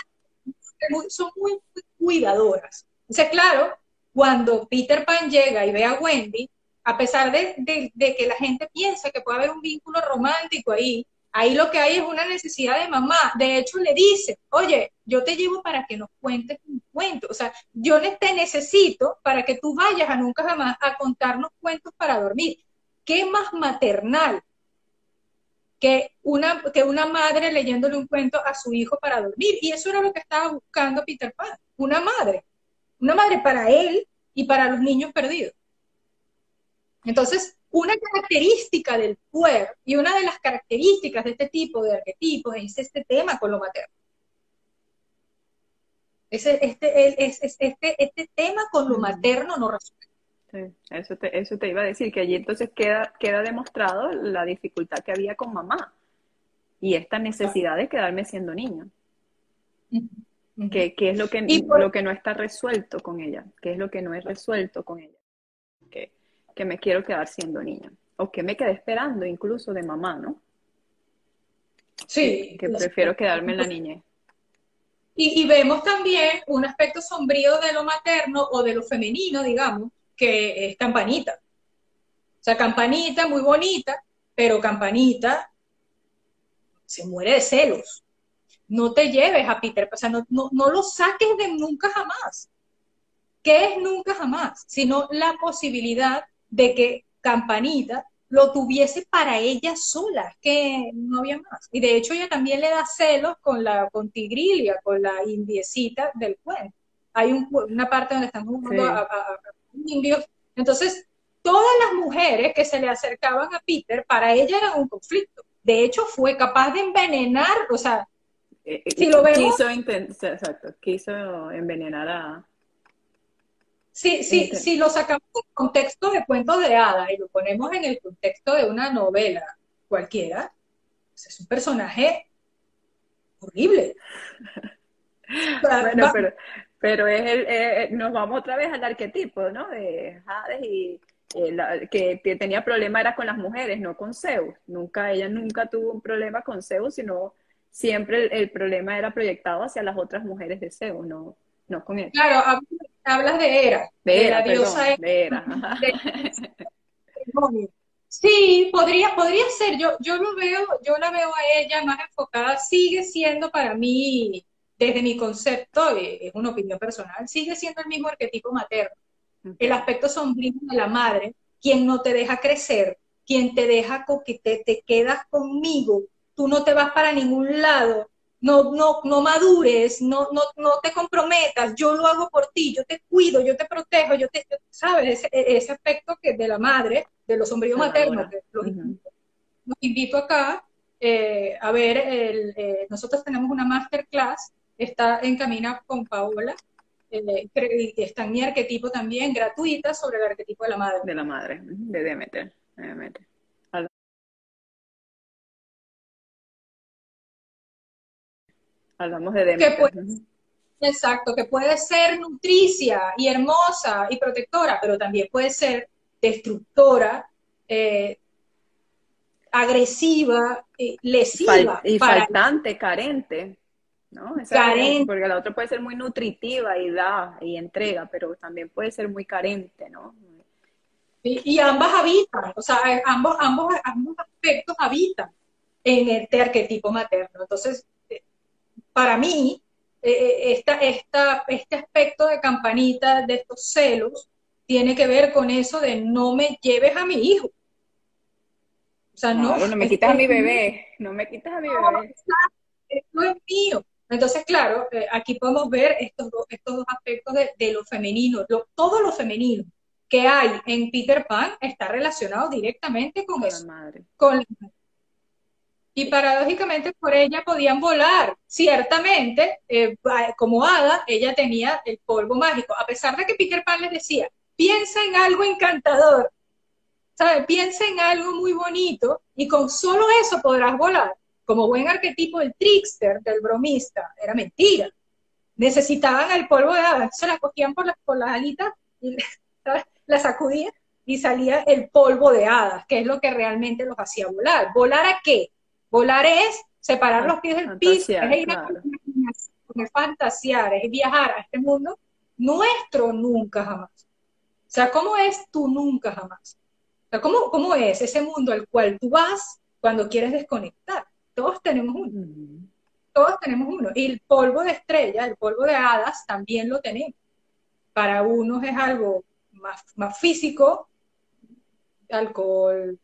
son muy, muy cuidadoras. Entonces, claro, cuando Peter Pan llega y ve a Wendy, a pesar de, que la gente piensa que puede haber un vínculo romántico ahí, ahí lo que hay es una necesidad de mamá. De hecho, le dice, oye, yo te llevo para que nos cuentes un cuento. O sea, yo te necesito para que tú vayas a nunca jamás a contarnos cuentos para dormir. ¿Qué más maternal que una, que una madre leyéndole un cuento a su hijo para dormir? Y eso era lo que estaba buscando Peter Pan, una madre. Una madre para él y para los niños perdidos. Entonces, una característica del puer y una de las características de este tipo de arquetipos es este tema con lo materno. Ese, este, este, este tema con lo materno no resuelve. Sí, eso te, eso te iba a decir, que allí entonces queda, queda demostrado la dificultad que había con mamá y esta necesidad de quedarme siendo niño. ¿Qué, es lo que, lo que no está resuelto con ella? ¿Qué es lo que no es resuelto con ella? Que me quiero quedar siendo niña. O que me quedé esperando incluso de mamá, ¿no? Sí. Que, prefiero quedarme en la niñez. Y, vemos también un aspecto sombrío de lo materno o de lo femenino, digamos, que es campanita. O sea, campanita muy bonita, pero campanita se muere de celos. No te lleves a Peter, o sea, no, no, no lo saques de nunca jamás. ¿Qué es nunca jamás? Sino la posibilidad de que Campanita lo tuviese para ella sola, que no había más. Y de hecho ella también le da celos con la con Tigrilia, con la indiecita del cuento. Hay una parte donde están jugando a, indios. Entonces, todas las mujeres que se le acercaban a Peter, para ella era un conflicto. De hecho, fue capaz de envenenar, o sea, eh, si lo vemos... Quiso, exacto, quiso envenenar a, Sí, sí, si lo sacamos del contexto de cuentos de hadas y lo ponemos en el contexto de una novela cualquiera, pues es un personaje horrible. bueno, pero, pero es el, nos vamos otra vez al arquetipo, ¿no? De Hades y eh, que tenía problema era con las mujeres, no con Zeus. Nunca, ella nunca tuvo un problema con Zeus, sino siempre el, el problema era proyectado hacia las otras mujeres de Zeus, no, no con él. Claro, hablas de Hera, de, la diosa de Hera. sí, podría, podría ser. Yo, yo lo veo, yo la veo a ella más enfocada, sigue siendo para mí, desde mi concepto, eh, es una opinión personal, sigue siendo el mismo arquetipo materno. El aspecto sombrío de la madre, quien no te deja crecer, quien te deja que te, te quedas conmigo, tú no te vas para ningún lado, no, no, no madures, no, no, no te comprometas, yo lo hago por ti, yo te cuido, yo te protejo, yo te, ¿sabes? Ese, aspecto que de la madre, de los sombríos maternos, los, invito acá eh, a ver, el, eh, nosotros tenemos una masterclass, está en camino con Paola, eh, está en mi arquetipo también, gratuita, sobre el arquetipo de la madre. De la madre, de Demeter. Hablamos de Demeter. exacto, que puede ser nutricia y hermosa y protectora, pero también puede ser destructora, eh, agresiva, eh, lesiva. y faltante, carente. ¿no? carente. Porque la otra puede ser muy nutritiva y da y entrega, pero también puede ser muy carente, ¿no? Y, ambas habitan, o sea, ambos, ambos, ambos aspectos habitan en este arquetipo materno. Entonces, eh, para mí, eh, esta, esta, este aspecto de campanita, de estos celos, tiene que ver con eso de no me lleves a mi hijo. O sea, no. No, me quitas a mi bebé, no me quitas a mi bebé. Esto es mío. Entonces, claro, eh, aquí podemos ver estos dos, estos dos aspectos de, lo femenino, todo lo femenino que hay en Peter Pan está relacionado directamente con, eso, la madre. Con y paradójicamente por ella podían volar. Ciertamente, eh, como hada, ella tenía el polvo mágico, a pesar de que Peter Pan les decía, piensa en algo encantador, ¿sabes? Piensa en algo muy bonito y con solo eso podrás volar. Como buen arquetipo del trickster, del bromista, era mentira. Necesitaban el polvo de hadas, se la cogían por las, por las alitas y la sacudían y salía el polvo de hadas, que es lo que realmente los hacía volar. ¿Volar a qué? Volar es separar los pies del piso, es ir a es fantasear, es viajar a este mundo nuestro nunca jamás. O sea, ¿cómo es tú nunca jamás? O sea, ¿cómo, cómo es ese mundo al cual tú vas cuando quieres desconectar? Todos tenemos uno. Todos tenemos uno. Y el polvo de estrella, el polvo de hadas, también lo tenemos. Para unos es algo más, más físico, alcohol,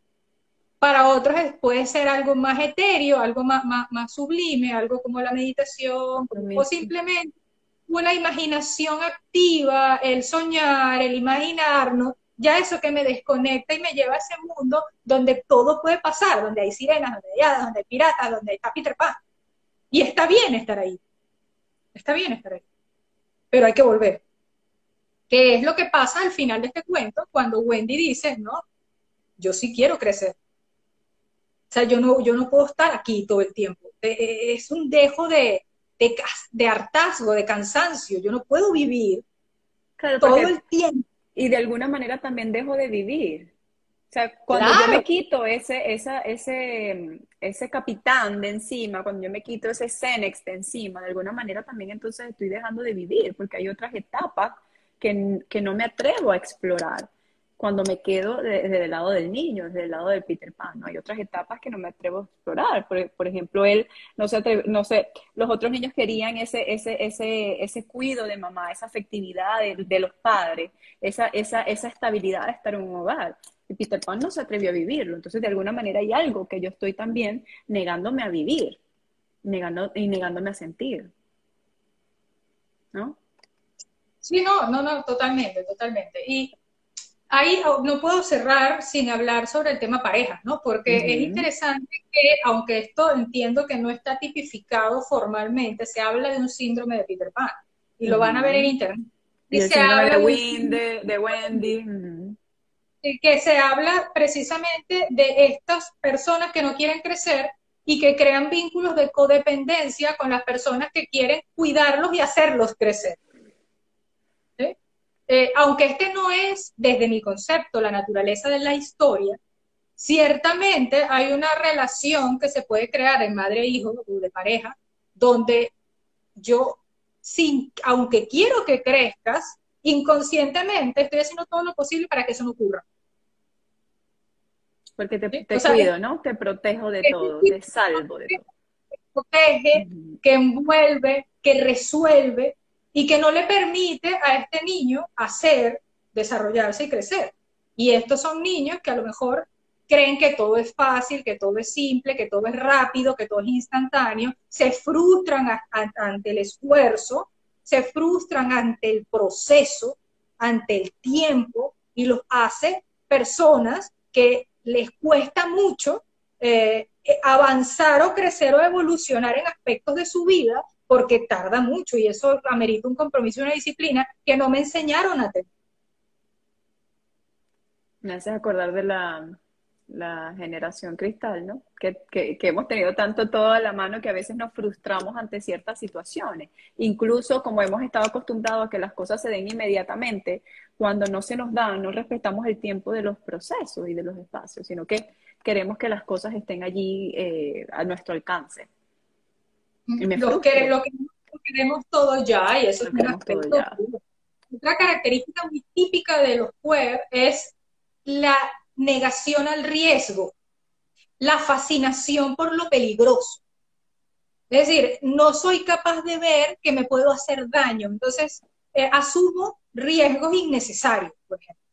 para otros puede ser algo más etéreo, algo más, más, sublime, algo como la meditación, o simplemente una imaginación activa, el soñar, el imaginarnos, ya eso que me desconecta y me lleva a ese mundo donde todo puede pasar, donde hay sirenas, donde hay hadas, donde hay piratas, donde está Peter Pan. Y está bien estar ahí. Está bien estar ahí. Pero hay que volver. ¿Qué es lo que pasa al final de este cuento cuando Wendy dice, no, yo sí quiero crecer o sea, yo no, yo no puedo estar aquí todo el tiempo. Eh, eh, es un dejo de, de, hartazgo, de cansancio. Yo no puedo vivir todo el tiempo. Y de alguna manera también dejo de vivir. O sea, cuando yo me quito ese, esa, ese, ese capitán de encima, cuando yo me quito ese Cenex de encima, de alguna manera también entonces estoy dejando de vivir, porque hay otras etapas que, que no me atrevo a explorar cuando me quedo desde el lado del niño, desde el lado del Peter Pan. ¿no? Hay otras etapas que no me atrevo a explorar. Por, por ejemplo, él, no sé, no sé, los otros niños querían ese, ese, ese, ese cuido de mamá, esa afectividad de, los padres, esa, esa, esa estabilidad de estar en un hogar. Y Peter Pan no se atrevió a vivirlo. Entonces, de alguna manera hay algo que yo estoy también negándome a vivir negando, y negándome a sentir. ¿No? Sí, no, no, no, totalmente, totalmente. Y ahí oh, no puedo cerrar sin hablar sobre el tema pareja, ¿no? Porque es interesante que, aunque esto entiendo que no está tipificado formalmente, se habla de un síndrome de Peter Pan y lo van a ver en internet. Y, se habla de, de, Wendy. Que se habla precisamente de estas personas que no quieren crecer y que crean vínculos de codependencia con las personas que quieren cuidarlos y hacerlos crecer. Eh, aunque este no es, desde mi concepto, la naturaleza de la historia, ciertamente hay una relación que se puede crear en madre-hijo e o de pareja, donde yo, sin, aunque quiero que crezcas, inconscientemente estoy haciendo todo lo posible para que eso no ocurra. Porque te, cuido, ¿no? Te protejo de todo, te salvo de todo. Que protege, que envuelve, que resuelve, y que no le permite a este niño hacer, desarrollarse y crecer. Y estos son niños que a lo mejor creen que todo es fácil, que todo es simple, que todo es rápido, que todo es instantáneo, se frustran ante el esfuerzo, se frustran ante el proceso, ante el tiempo, y los hace personas que les cuesta mucho eh, avanzar o crecer o evolucionar en aspectos de su vida porque tarda mucho y eso amerita un compromiso y una disciplina que no me enseñaron a tener. Me hace acordar de la, generación cristal, ¿no? Que, que, hemos tenido tanto todo a la mano que a veces nos frustramos ante ciertas situaciones. Incluso como hemos estado acostumbrados a que las cosas se den inmediatamente, cuando no se nos dan, no respetamos el tiempo de los procesos y de los espacios, sino que queremos que las cosas estén allí eh, a nuestro alcance. lo, que, lo que queremos todo ya, y eso es un aspecto. Otra característica muy típica de los queer es la negación al riesgo, la fascinación por lo peligroso. Es decir, no soy capaz de ver que me puedo hacer daño, entonces eh, asumo riesgos innecesarios, por ejemplo.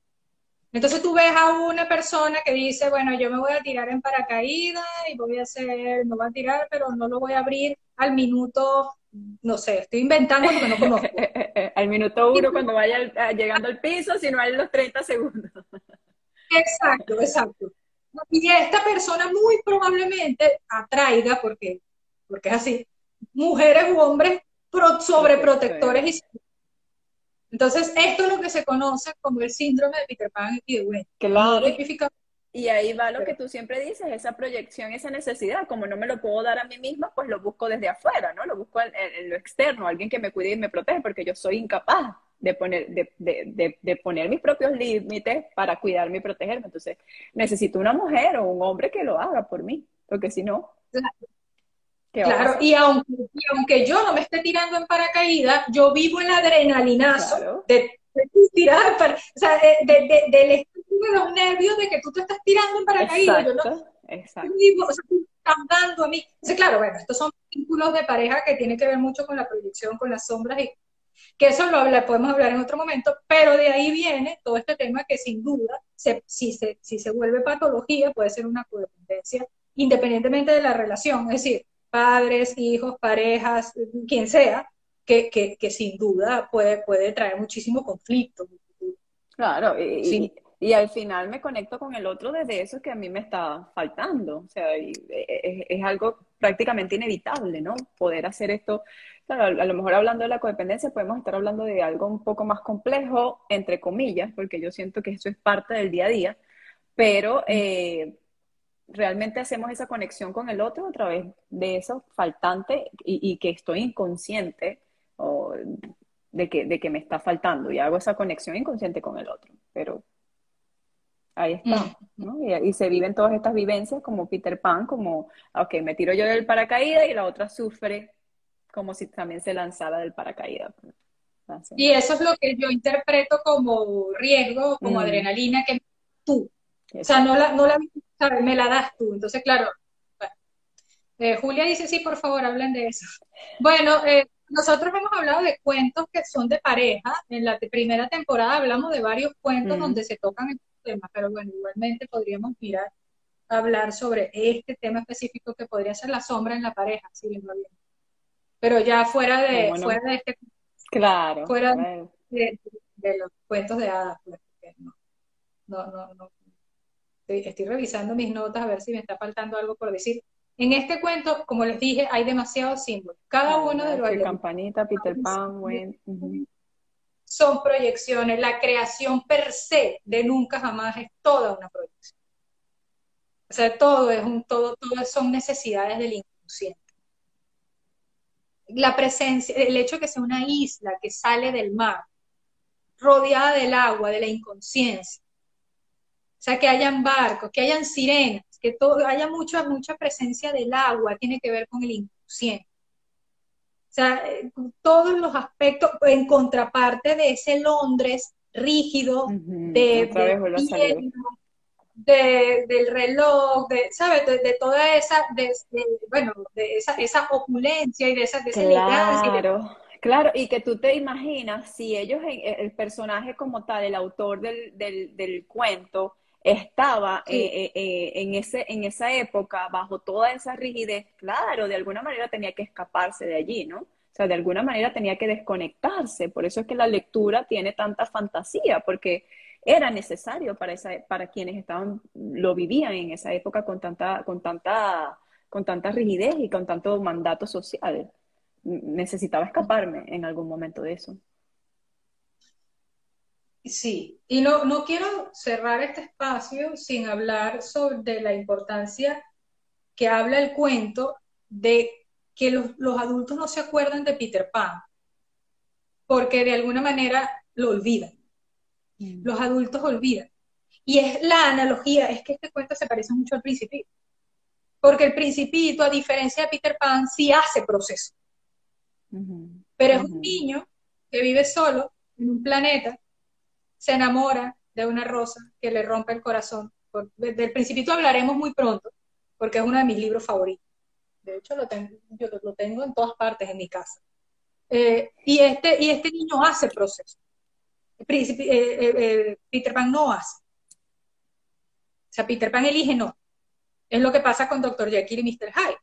Entonces tú ves a una persona que dice, bueno, yo me voy a tirar en paracaídas y voy a hacer, me voy a tirar, pero no lo voy a abrir al minuto, no sé, estoy inventando porque no conozco. al minuto uno cuando vaya llegando al piso, sino a los 30 segundos. Exacto, exacto. Y esta persona muy probablemente atraiga, porque, porque es así, mujeres u hombres sobreprotectores y entonces, esto es lo que se conoce como el síndrome de Peter Pan y de Gwen. Claro. Y ahí va lo que tú siempre dices, esa proyección, esa necesidad. Como no me lo puedo dar a mí misma, pues lo busco desde afuera, ¿no? Lo busco en, lo externo, alguien que me cuide y me protege, porque yo soy incapaz de poner, de, de, de, poner mis propios límites para cuidarme y protegerme. Entonces, necesito una mujer o un hombre que lo haga por mí, porque si no... Claro, y aunque, aunque, yo no me esté tirando en paracaídas, yo vivo el adrenalinazo de, tirar, o sea, de, de, de, los nervios de que tú te estás tirando en paracaídas. Exacto, yo no, exacto. o sea, estás dando a mí. Entonces, claro, bueno, estos son vínculos de pareja que tienen que ver mucho con la proyección, con las sombras, y que eso lo podemos hablar en otro momento, pero de ahí viene todo este tema que sin duda, se, si, se, si se vuelve patología, puede ser una codependencia independientemente de la relación. Es decir, padres, hijos, parejas, quien sea, que, que, sin duda puede, puede traer muchísimo conflicto. Claro, y, y, al final me conecto con el otro desde eso que a mí me está faltando. O sea, es, es, algo prácticamente inevitable, ¿no? Poder hacer esto. Claro, a lo mejor hablando de la codependencia podemos estar hablando de algo un poco más complejo, entre comillas, porque yo siento que eso es parte del día a día, pero eh, realmente hacemos esa conexión con el otro a través de eso faltante y, que estoy inconsciente de, que, de que me está faltando y hago esa conexión inconsciente con el otro. Pero ahí está, ¿no? Y, se viven todas estas vivencias como Peter Pan, como, ok, me tiro yo del paracaídas y la otra sufre como si también se lanzara del paracaídas. Y eso es lo que yo interpreto como riesgo, como adrenalina, que tú. O sea, no la, no la me la das tú. Entonces, claro, eh, Julia dice, sí, por favor, hablen de eso. Bueno, eh, nosotros hemos hablado de cuentos que son de pareja. En la primera temporada hablamos de varios cuentos donde se tocan estos temas, pero bueno, igualmente podríamos mirar, hablar sobre este tema específico que podría ser la sombra en la pareja, si bien Pero ya fuera de, fuera de este Claro. Fuera De, los cuentos de hadas, pues, no, no, no, estoy, revisando mis notas a ver si me está faltando algo por decir. En este cuento, como les dije, hay demasiados símbolos. Cada uno de los... Campanita, Peter Pan, Son proyecciones. La creación per se de nunca jamás es toda una proyección. O sea, todo es un, todo, todo son necesidades del inconsciente. La presencia, el hecho de que sea una isla que sale del mar, rodeada del agua, de la inconsciencia, sea, que hayan barcos, que hayan sirenas, que todo, haya mucha, mucha presencia del agua, tiene que ver con el inconsciente. O sea, eh, todos los aspectos, en contraparte de ese Londres rígido, de, del reloj, de, ¿sabes? De, toda esa, de, bueno, de esa, esa opulencia y de esa, de claro. Claro, y que tú te imaginas si ellos, el personaje como tal, el autor del, del, del cuento, estaba eh, eh, eh, en, ese, en esa época bajo toda esa rigidez, claro, de alguna manera tenía que escaparse de allí, ¿no? O sea, de alguna manera tenía que desconectarse. Por eso es que la lectura tiene tanta fantasía, porque era necesario para, esa, para quienes estaban, lo vivían en esa época con tanta, con tanta, con tanta rigidez y con tanto mandato social. Necesitaba escaparme en algún momento de eso. Sí, y no, no quiero cerrar este espacio sin hablar sobre la importancia que habla el cuento de que los, los adultos no se acuerdan de Peter Pan, porque de alguna manera lo olvidan. Mm. Los adultos olvidan. Y es la analogía, es que este cuento se parece mucho al principito. Porque el principito, a diferencia de Peter Pan, sí hace proceso. Pero es un niño que vive solo en un planeta, se enamora de una rosa que le rompe el corazón. del principito hablaremos muy pronto, porque es uno de mis libros favoritos. De hecho, lo tengo, yo lo tengo en todas partes en mi casa. Eh, y, este, y este niño hace proceso. Eh, eh, Peter Pan no hace. O sea, Peter Pan elige no. Es lo que pasa con Dr. Jekyll y Mr. Hyde.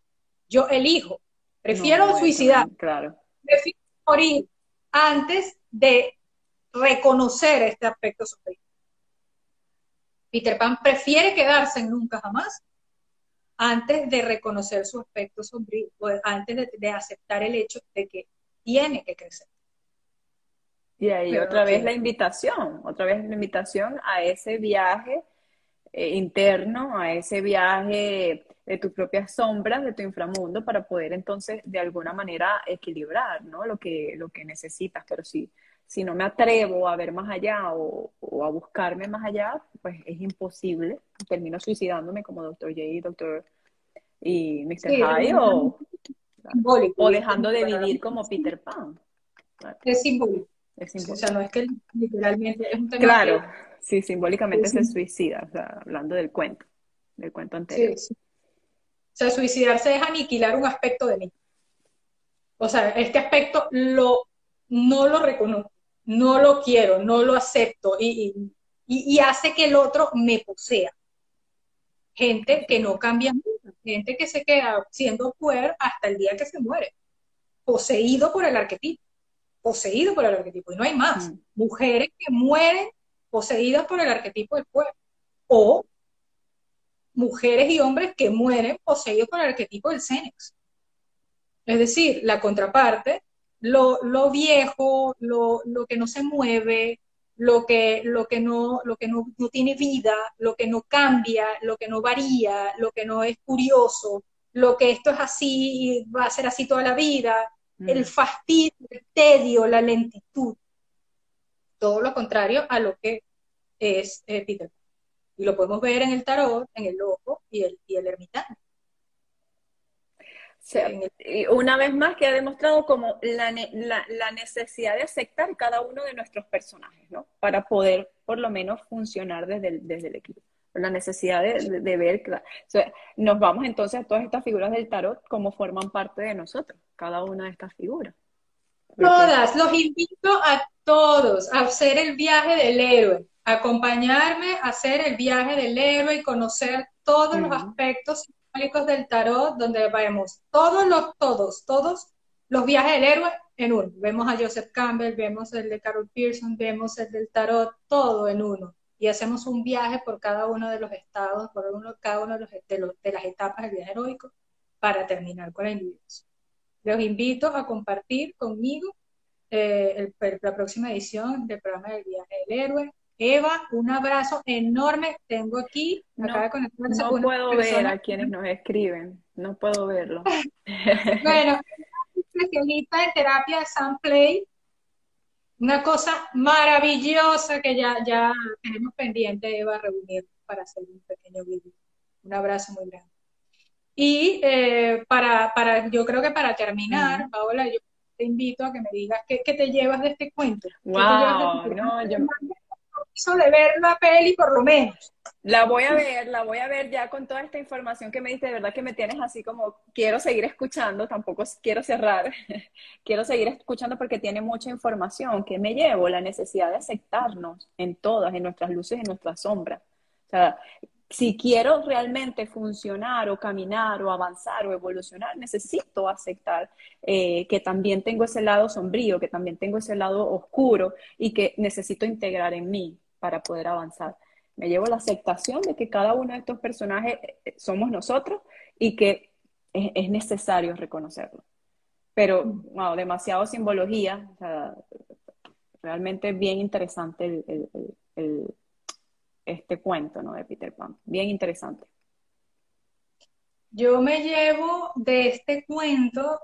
Yo elijo. Prefiero suicidar. Claro. Prefiero morir antes de reconocer este aspecto sombrío. Peter Pan prefiere quedarse en nunca jamás antes de reconocer su aspecto sombrío, antes de aceptar el hecho de que tiene que crecer. Y ahí otra vez la invitación, otra vez la invitación a ese viaje eh, interno, a ese viaje de tus propias sombras, de tu inframundo, para poder entonces de alguna manera equilibrar ¿no? lo, que, lo que necesitas. Pero si, si no me atrevo a ver más allá o, a buscarme más allá, pues es imposible. Termino suicidándome como Dr. J, Dr. y Mr. Hyde o o dejando de vivir como Peter Pan. Es simbólico. O sea, no es que literalmente es un tema Claro, sí, simbólicamente se suicida, o sea, hablando del cuento, del cuento anterior. Sí, O sea, suicidarse es aniquilar un aspecto de mí. O sea, este aspecto lo, no lo reconozco, no lo quiero, no lo acepto y, y, y hace que el otro me posea. Gente que no cambia gente que se queda siendo queer hasta el día que se muere, poseído por el arquetipo, poseído por el arquetipo, y no hay más. Mm. Mujeres que mueren poseídas por el arquetipo del queer, o mujeres y hombres que mueren poseídos por el arquetipo del Cenex. Es decir, la contraparte, lo, viejo, lo, lo, que no se mueve, lo que, lo que, no, lo que no, tiene vida, lo que no cambia, lo que no varía, lo que no es curioso, lo que esto es así y va a ser así toda la vida, el mm. fastidio, el tedio, la lentitud. Todo lo contrario a lo que es eh, Peter. Y lo podemos ver en el tarot, en el loco y el, y el ermitaño una vez más que ha demostrado como la, necesidad de aceptar cada uno de nuestros personajes, ¿no? Para poder por lo menos funcionar desde el, desde el equipo. La necesidad de, ver, nos vamos entonces a todas estas figuras del tarot como forman parte de nosotros, cada una de estas figuras. Todas, los invito a todos a hacer el viaje del héroe, acompañarme a hacer el viaje del héroe y conocer todos los aspectos del tarot, donde vemos todos los, todos, todos los viajes del héroe en uno. Vemos a Joseph Campbell, vemos el de Carol Pearson, vemos el del tarot, todo en uno. Y hacemos un viaje por cada uno de los estados, por uno, cada uno de, los, de, las etapas del viaje heroico, para terminar con la individuación. Los invito a compartir conmigo eh, la próxima edición del programa del viaje del héroe Eva, un abrazo enorme. Tengo aquí, no, No puedo ver a quienes nos escriben, no puedo verlo. bueno, especialista en terapia de Sunplay. Una cosa maravillosa que ya, ya tenemos pendiente, Eva, reunir para hacer un pequeño vídeo. Un abrazo muy grande. Y eh, para, para, yo creo que para terminar, Paola, yo te invito a que me digas qué, qué te llevas de este cuento. Wow, este no, yo de ver la peli por lo menos. La voy a ver, la voy a ver ya con toda esta información que me diste, de verdad que me tienes así como, quiero seguir escuchando, tampoco quiero cerrar, quiero seguir escuchando porque tiene mucha información que me llevo, la necesidad de aceptarnos en todas, en nuestras luces, en nuestras sombras. O sea, si quiero realmente funcionar o caminar o avanzar o evolucionar, necesito aceptar eh, que también tengo ese lado sombrío, que también tengo ese lado oscuro y que necesito integrar en mí para poder avanzar. Me llevo la aceptación de que cada uno de estos personajes eh, somos nosotros y que es, necesario reconocerlo. Pero, wow, demasiado simbología. realmente bien interesante este cuento, ¿no? De Peter Pan, bien interesante. Yo me llevo de este cuento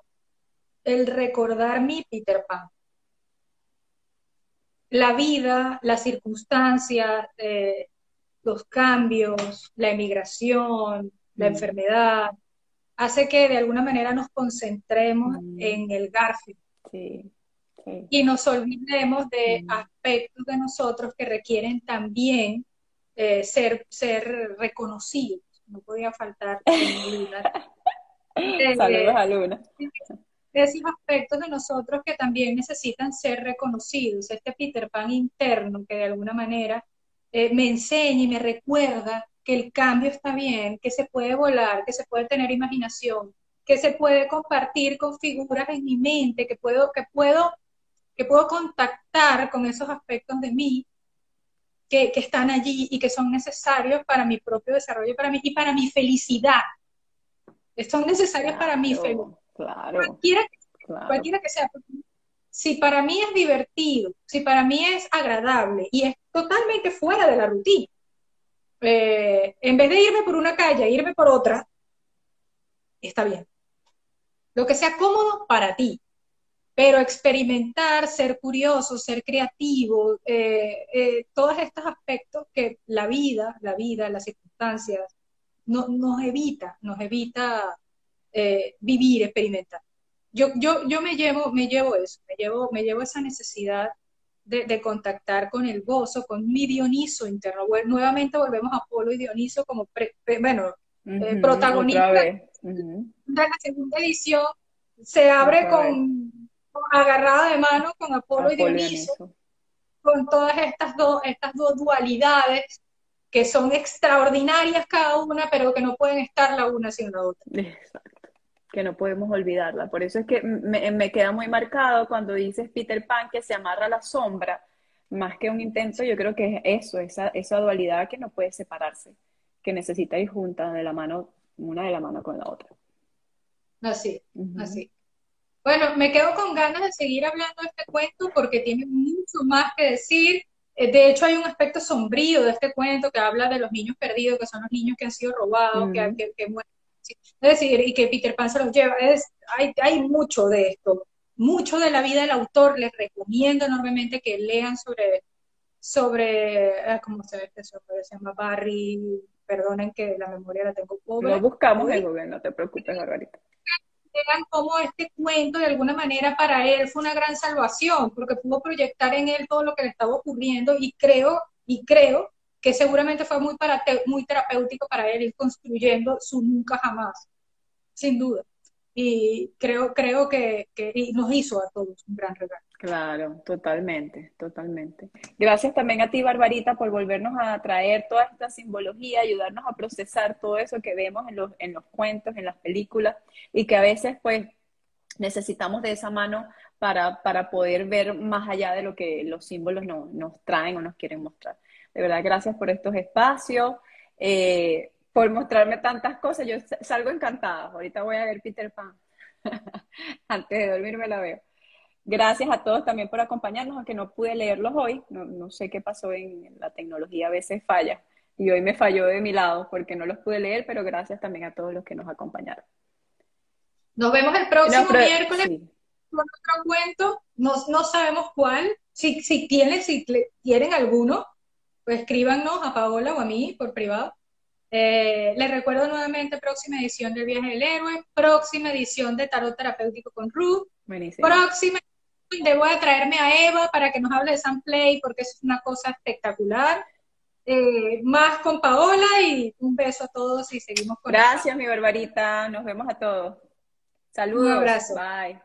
el recordar mi Peter Pan. La vida, las circunstancias, eh, los cambios, la emigración, la mm. enfermedad, hace que de alguna manera nos concentremos mm. en el Garfield. Y nos olvidemos de mm. aspectos de nosotros que requieren también eh, ser, ser reconocidos. No podía faltar. Eh, Saludos a Luna. Esos aspectos de nosotros que también necesitan ser reconocidos. Este Peter Pan interno que de alguna manera eh, me enseña y me recuerda que el cambio está bien, que se puede volar, que se puede tener imaginación, que se puede compartir con figuras en mi mente, que puedo, que puedo, que puedo contactar con esos aspectos de mí que, están allí y que son necesarios para mi propio desarrollo para mí, y para mi felicidad. Son necesarios para mi felicidad. Claro, cualquiera que sea si para mí es divertido, si para mí es agradable y es totalmente fuera de la rutina, eh, en vez de irme por una calle, e irme por otra, está bien. Lo que sea cómodo para ti. Pero experimentar, ser curioso, ser creativo, eh, eh, todos estos aspectos que la vida, la vida, las circunstancias, no, nos evita, nos evita vivir, experimentar yo, yo, yo me llevo, me llevo eso, me llevo, me llevo esa necesidad de, contactar con el gozo, con mi Dioniso interno. nuevamente volvemos a Polo y Dioniso como, bueno, eh, protagonista de la segunda edición. Se abre con, agarrada de mano con Apolo, y Dioniso, con todas estas dos, estas dos dualidades que son extraordinarias cada una, pero que no pueden estar la una sin la otra. Exacto que no podemos olvidarla. Por eso es que me, queda muy marcado cuando dices Peter Pan que se amarra a la sombra, más que un intento, yo creo que es eso, esa, esa dualidad que no puede separarse, que necesita ir juntas de la mano, una de la mano con la otra. Así, así. Bueno, me quedo con ganas de seguir hablando de este cuento porque tiene mucho más que decir. Eh, de hecho, hay un aspecto sombrío de este cuento que habla de los niños perdidos, que son los niños que han sido robados, que, que, que mueren es decir, y que Peter Pan se los lleva. Es, hay, hay mucho de esto, mucho de la vida del autor. Les recomiendo enormemente que lean sobre, sobre ah, ¿cómo se ve este Se llama Barry, perdonen que la memoria la tengo pobre. Lo buscamos en Google, no te preocupes, Margarita. Vean cómo este cuento de alguna manera para él fue una gran salvación, porque pudo proyectar en él todo lo que le estaba ocurriendo y creo, y creo que seguramente fue muy, para, muy terapéutico para él ir construyendo su nunca jamás, sin duda. Y creo, creo que, que nos hizo a todos un gran regalo. Claro, totalmente, totalmente. Gracias también a ti, Barbarita, por volvernos a traer toda esta simbología, ayudarnos a procesar todo eso que vemos en los, en los cuentos, en las películas, y que a veces, pues, necesitamos de esa mano para, para poder ver más allá de lo que los símbolos nos traen o nos quieren mostrar. De verdad, gracias por estos espacios, eh, por mostrarme tantas cosas. Yo salgo encantada. Ahorita voy a ver Peter Pan. Antes de dormir me la veo. Gracias a todos también por acompañarnos, aunque no pude leerlos hoy. No, sé qué pasó en la tecnología, a veces falla. Y hoy me falló de mi lado porque no los pude leer, pero gracias también a todos los que nos acompañaron. Nos vemos el próximo miércoles con otro cuento. No, no sabemos cuál. Si, si tienen, si tienen alguno, pues escríbanos a Paola o a mí por privado. Eh, les recuerdo nuevamente próxima edición del Viaje del Héroe, próxima edición de Tarot Terapéutico con Ruth, próxima donde voy a traerme a Eva para que nos hable de Sam Play porque es una cosa espectacular. Eh, más con Paola y un beso a todos y seguimos con Gracias, mi barbarita. Nos vemos a todos. Saludos. Un abrazo. Bye.